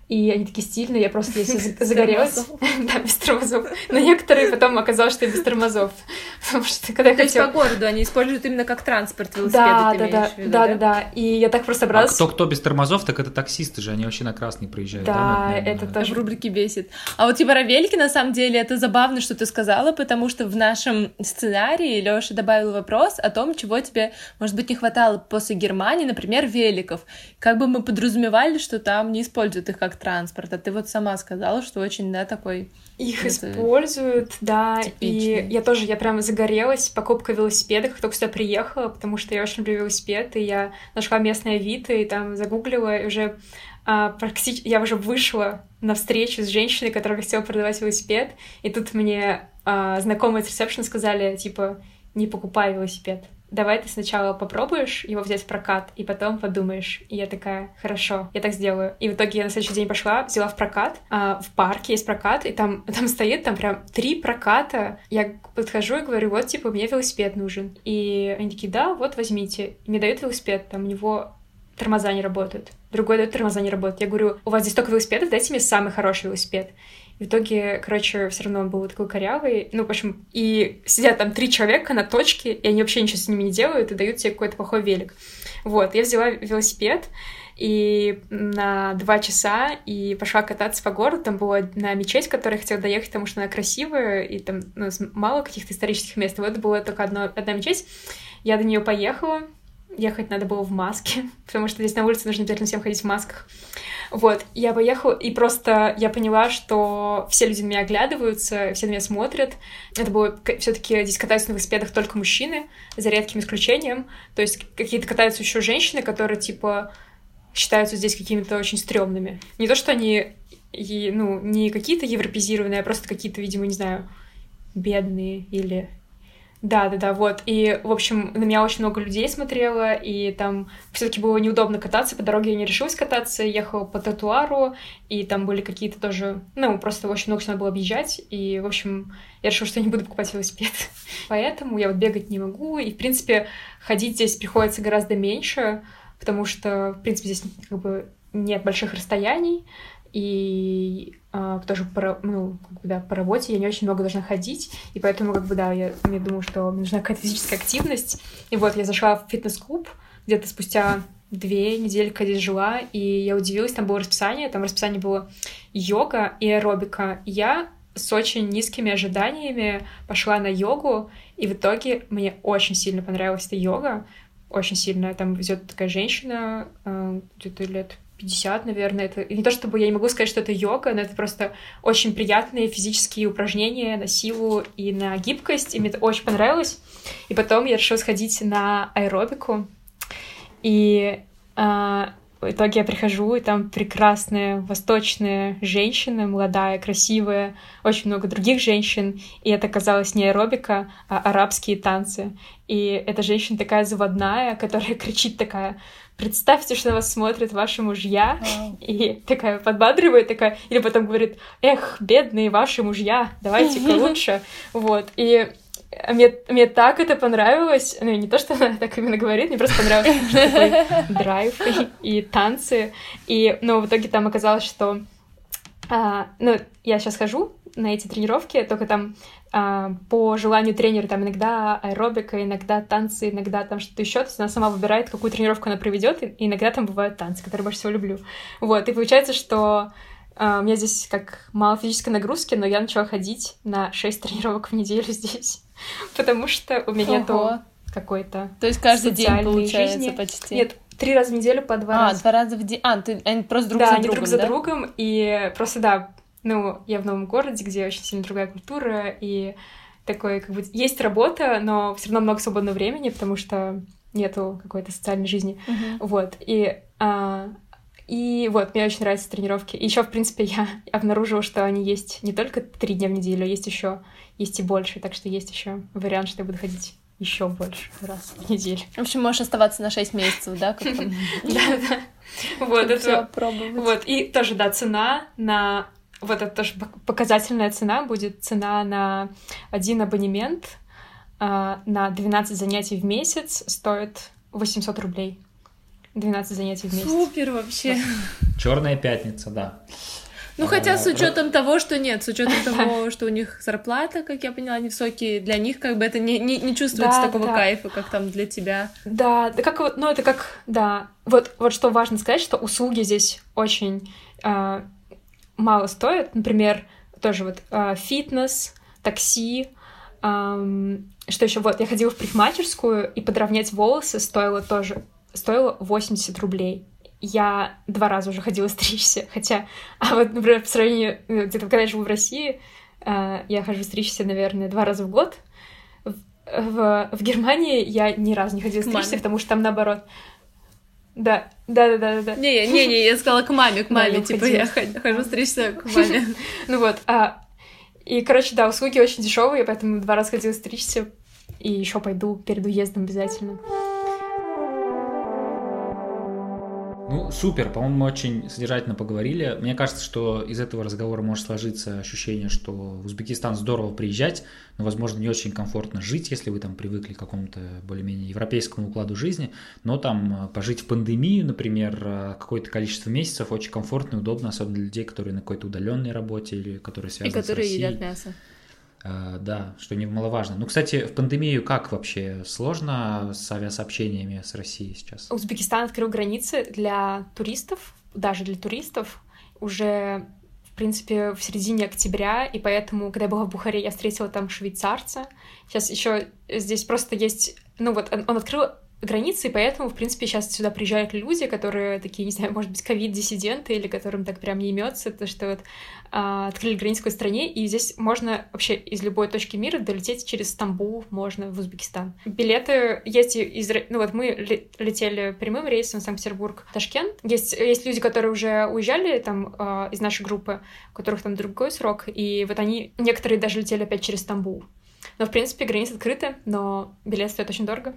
И они такие стильные, я просто Без загорелась. Да, без тормозов. Но некоторые потом оказалось, что и без тормозов. Потому что когда я То есть по городу они используют именно как транспорт велосипеды, Да, да, да, да, да, да. И я так просто А бралась. кто кто без тормозов, так это таксисты же, они вообще на красный проезжают. Да, это тоже- в рубрике бесит. А вот типа про велики, на самом деле, это забавно, что ты сказала, потому что в нашем сценарии Лёша добавил вопрос о том, чего тебе, может быть, не хватало после Германии, например, великов. Как бы мы подразумевали, что там не используют их как транспорт, а ты вот сама сказала, что очень, да, такой... Их Это используют, да, типичный. и я тоже, я прям загорелась покупкой велосипеда, как только сюда приехала, потому что я очень люблю велосипед, и я нашла местное Авито, и там загуглила, и уже а, практически, я уже вышла на встречу с женщиной, которая хотела продавать велосипед, и тут мне а, знакомые с ресепшн сказали, типа, не покупай велосипед, давай ты сначала попробуешь его взять в прокат, и потом подумаешь. И я такая, хорошо, я так сделаю. И в итоге я на следующий день пошла, взяла в прокат, а, в парке есть прокат, и там, там стоит там прям три проката. Я подхожу и говорю, вот, типа, мне велосипед нужен. И они такие, да, вот, возьмите. И мне дают велосипед, там у него тормоза не работают. Другой дает тормоза не работают. Я говорю, у вас здесь столько велосипедов, дайте мне самый хороший велосипед. В итоге, короче, все равно он был такой корявый. Ну, в общем, и сидят там три человека на точке, и они вообще ничего с ними не делают и дают тебе какой-то плохой велик. Вот, я взяла велосипед и на два часа и пошла кататься по городу. Там была на мечеть, в которой я хотела доехать, потому что она красивая, и там ну, мало каких-то исторических мест. Вот была только одно, одна мечеть. Я до нее поехала. Ехать надо было в маске, потому что здесь на улице нужно обязательно всем ходить в масках. Вот, я поехала, и просто я поняла, что все люди на меня оглядываются, все на меня смотрят. Это было все таки здесь катаются на велосипедах только мужчины, за редким исключением. То есть какие-то катаются еще женщины, которые, типа, считаются здесь какими-то очень стрёмными. Не то, что они, ну, не какие-то европезированные, а просто какие-то, видимо, не знаю, бедные или да, да, да, вот. И, в общем, на меня очень много людей смотрело, и там все-таки было неудобно кататься. По дороге я не решилась кататься, ехала по тротуару, и там были какие-то тоже... Ну, просто очень много надо было объезжать, и, в общем, я решила, что я не буду покупать велосипед. Поэтому я вот бегать не могу, и, в принципе, ходить здесь приходится гораздо меньше, потому что, в принципе, здесь как бы нет больших расстояний, и а, тоже по, ну, как бы, да, по работе я не очень много должна ходить, и поэтому, как бы, да, я, я думаю, что мне нужна какая-то физическая активность. И вот я зашла в фитнес-клуб где-то спустя две недели, когда здесь жила, и я удивилась, там было расписание, там расписание было йога и аэробика. И я с очень низкими ожиданиями пошла на йогу, и в итоге мне очень сильно понравилась эта йога, очень сильно. Там везет такая женщина, э, где-то лет 50, наверное. Это не то, чтобы я не могу сказать, что это йога, но это просто очень приятные физические упражнения на силу и на гибкость, и мне это очень понравилось. И потом я решила сходить на аэробику, и а, в итоге я прихожу, и там прекрасная восточная женщина, молодая, красивая, очень много других женщин, и это казалось не аэробика, а арабские танцы. И эта женщина такая заводная, которая кричит такая представьте, что на вас смотрят ваши мужья, wow. и такая подбадривает, такая, или потом говорит, эх, бедные ваши мужья, давайте-ка лучше, вот, и мне, мне так это понравилось, ну, не то, что она так именно говорит, мне просто понравилось, что такой драйв и, и танцы, и, ну, в итоге там оказалось, что, а, ну, я сейчас хожу на эти тренировки, только там а, по желанию тренера там иногда аэробика, иногда танцы, иногда там что-то еще. То есть она сама выбирает, какую тренировку она проведет, и иногда там бывают танцы, которые больше всего люблю. Вот, и получается, что а, у меня здесь как мало физической нагрузки, но я начала ходить на 6 тренировок в неделю здесь, потому что у меня нету какой-то То есть каждый день получается жизни. почти? Нет, три раза в неделю по два а, раза. А, два раза в день. А, ты, они просто друг да, за другом, друг за да? другом, и просто, да, ну, я в новом городе, где очень сильно другая культура, и такой, как бы, есть работа, но все равно много свободного времени, потому что нету какой-то социальной жизни. Uh-huh. Вот. И, а, и вот, мне очень нравятся тренировки. И еще, в принципе, я обнаружила, что они есть не только три дня в неделю, а есть еще, есть и больше. Так что есть еще вариант, что я буду ходить еще больше раз в неделю. В общем, можешь оставаться на 6 месяцев, да? Да, да. Вот это. Вот. И тоже, да, цена на вот это тоже показательная цена будет цена на один абонемент а, на 12 занятий в месяц стоит 800 рублей. 12 занятий в месяц. Супер вообще. Черная пятница, да. Ну, хотя с учетом того, что нет, с учетом того, что у них зарплата, как я поняла, невысокие, для них как бы это не, не, не чувствуется да, такого да. кайфа, как там для тебя. Да, да, как вот, ну, это как, да. Вот, вот что важно сказать, что услуги здесь очень э, мало стоят. Например, тоже вот э, фитнес, такси. Эм, что еще? Вот, я ходила в парикмахерскую, и подровнять волосы стоило тоже стоило 80 рублей. Я два раза уже ходила стричься, хотя, а вот, например, по сравнению, ну, где-то когда я живу в России, э, я хожу стричься, наверное, два раза в год. В, в, в Германии я ни разу не ходила стричься, потому что там наоборот да, да, да, да, да. Не, не, не, я сказала к маме, к маме, типа я хожу стричься к маме. Ну вот, а и, короче, да, услуги очень дешевые, поэтому два раза ходила стричься, и еще пойду перед уездом обязательно. Ну, супер, по-моему, мы очень содержательно поговорили. Мне кажется, что из этого разговора может сложиться ощущение, что в Узбекистан здорово приезжать, но, возможно, не очень комфортно жить, если вы там привыкли к какому-то более-менее европейскому укладу жизни, но там э, пожить в пандемию, например, э, какое-то количество месяцев очень комфортно и удобно, особенно для людей, которые на какой-то удаленной работе или которые связаны и которые с Россией. едят мясо. Uh, да, что немаловажно. Ну, кстати, в пандемию как вообще? Сложно с авиасообщениями с Россией сейчас? Узбекистан открыл границы для туристов, даже для туристов, уже, в принципе, в середине октября, и поэтому, когда я была в Бухаре, я встретила там швейцарца. Сейчас еще здесь просто есть... Ну вот, он, открыл границы, и поэтому, в принципе, сейчас сюда приезжают люди, которые такие, не знаю, может быть, ковид-диссиденты, или которым так прям не имется, то что вот открыли границу стране, и здесь можно вообще из любой точки мира долететь через Стамбул, можно в Узбекистан. Билеты есть из... Ну вот мы летели прямым рейсом Санкт-Петербург, Ташкент. Есть, есть люди, которые уже уезжали там а, из нашей группы, у которых там другой срок, и вот они, некоторые даже летели опять через Стамбул. Но, в принципе, границы открыты, но билет стоит очень дорого.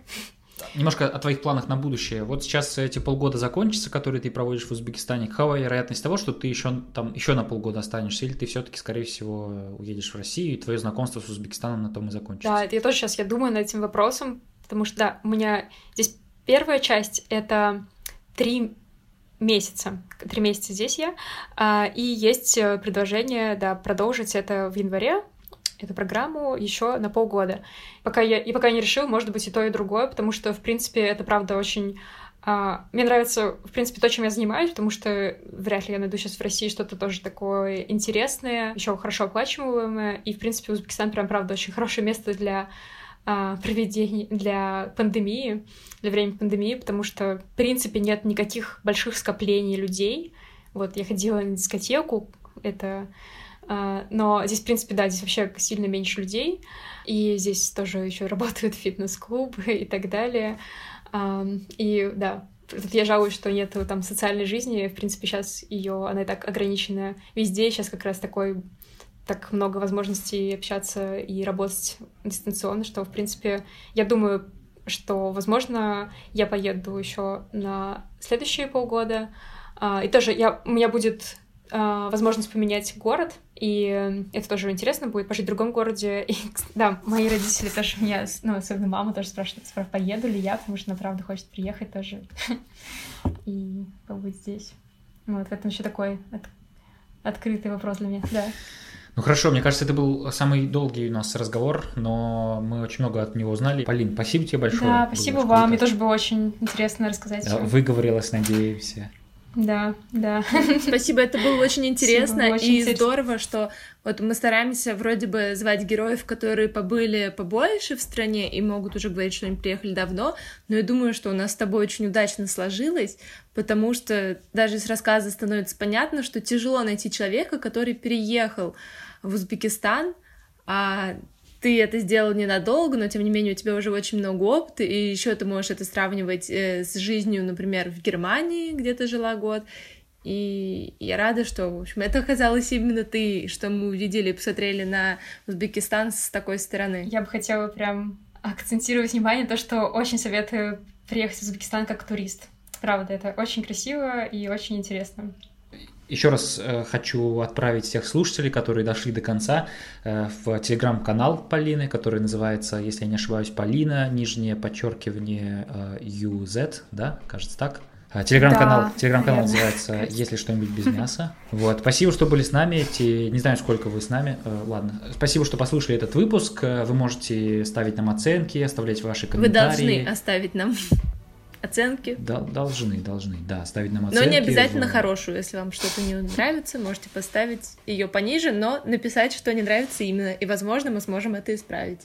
Немножко о твоих планах на будущее. Вот сейчас эти полгода закончатся, которые ты проводишь в Узбекистане. Какова вероятность того, что ты еще там еще на полгода останешься, или ты все-таки, скорее всего, уедешь в Россию, и твое знакомство с Узбекистаном на том и закончится? Да, я тоже сейчас я думаю над этим вопросом, потому что да, у меня здесь первая часть это три месяца. Три месяца здесь я. А, и есть э, предложение, да, продолжить это в январе, эту программу еще на полгода. Пока я, и пока не решил, может быть и то, и другое, потому что, в принципе, это правда очень а, мне нравится, в принципе, то, чем я занимаюсь, потому что вряд ли я найду сейчас в России что-то тоже такое интересное, еще хорошо оплачиваемое. И, в принципе, Узбекистан прям, правда, очень хорошее место для а, проведения, для пандемии, для времени пандемии, потому что, в принципе, нет никаких больших скоплений людей. Вот я ходила на дискотеку, это но здесь, в принципе, да, здесь вообще сильно меньше людей, и здесь тоже еще работают фитнес-клубы и так далее. И да, Тут я жалуюсь, что нет там социальной жизни. В принципе, сейчас ее она и так ограничена везде. Сейчас как раз такой так много возможностей общаться и работать дистанционно, что, в принципе, я думаю, что, возможно, я поеду еще на следующие полгода. А, и тоже я, у меня будет а, возможность поменять город, и это тоже интересно будет пожить в другом городе. И, да, мои родители тоже меня, ну, особенно мама тоже спрашивает, поеду ли я, потому что она, правда, хочет приехать тоже и побыть здесь. Вот, в этом еще такой от... открытый вопрос для меня, да. Ну хорошо, мне кажется, это был самый долгий у нас разговор, но мы очень много от него узнали. Полин, спасибо тебе большое. Да, спасибо вам, мне тоже было очень интересно рассказать. Да, выговорилась, надеемся. Да, да. Спасибо, это было очень интересно было очень и интересно. здорово, что вот мы стараемся вроде бы звать героев, которые побыли побольше в стране и могут уже говорить, что они приехали давно, но я думаю, что у нас с тобой очень удачно сложилось, потому что даже из рассказа становится понятно, что тяжело найти человека, который переехал в Узбекистан, а ты это сделал ненадолго, но тем не менее у тебя уже очень много опыта, и еще ты можешь это сравнивать э, с жизнью, например, в Германии, где ты жила год. И я рада, что, в общем, это оказалось именно ты, что мы увидели и посмотрели на Узбекистан с такой стороны. Я бы хотела прям акцентировать внимание на то, что очень советую приехать в Узбекистан как турист. Правда, это очень красиво и очень интересно. Еще раз э, хочу отправить всех слушателей, которые дошли до конца, э, в телеграм-канал Полины, который называется, если я не ошибаюсь, Полина, нижнее подчеркивание э, UZ, да, кажется так. А, телеграм-канал, да, телеграм-канал называется «Если что-нибудь без мяса». Вот, спасибо, что были с нами. Те, не знаю, сколько вы с нами. Ладно, спасибо, что послушали этот выпуск. Вы можете ставить нам оценки, оставлять ваши комментарии. Вы должны оставить нам оценки. Да, должны, должны, да, ставить нам оценки. Но не обязательно в... хорошую, если вам что-то не нравится, можете поставить ее пониже, но написать, что не нравится именно, и, возможно, мы сможем это исправить.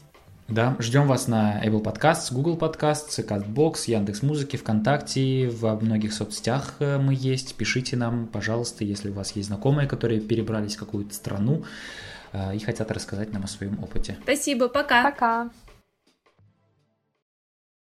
Да, ждем вас на Apple Podcasts, Google Podcasts, CastBox, Яндекс Музыки, ВКонтакте, во многих соцсетях э, мы есть. Пишите нам, пожалуйста, если у вас есть знакомые, которые перебрались в какую-то страну э, и хотят рассказать нам о своем опыте. Спасибо, пока. Пока.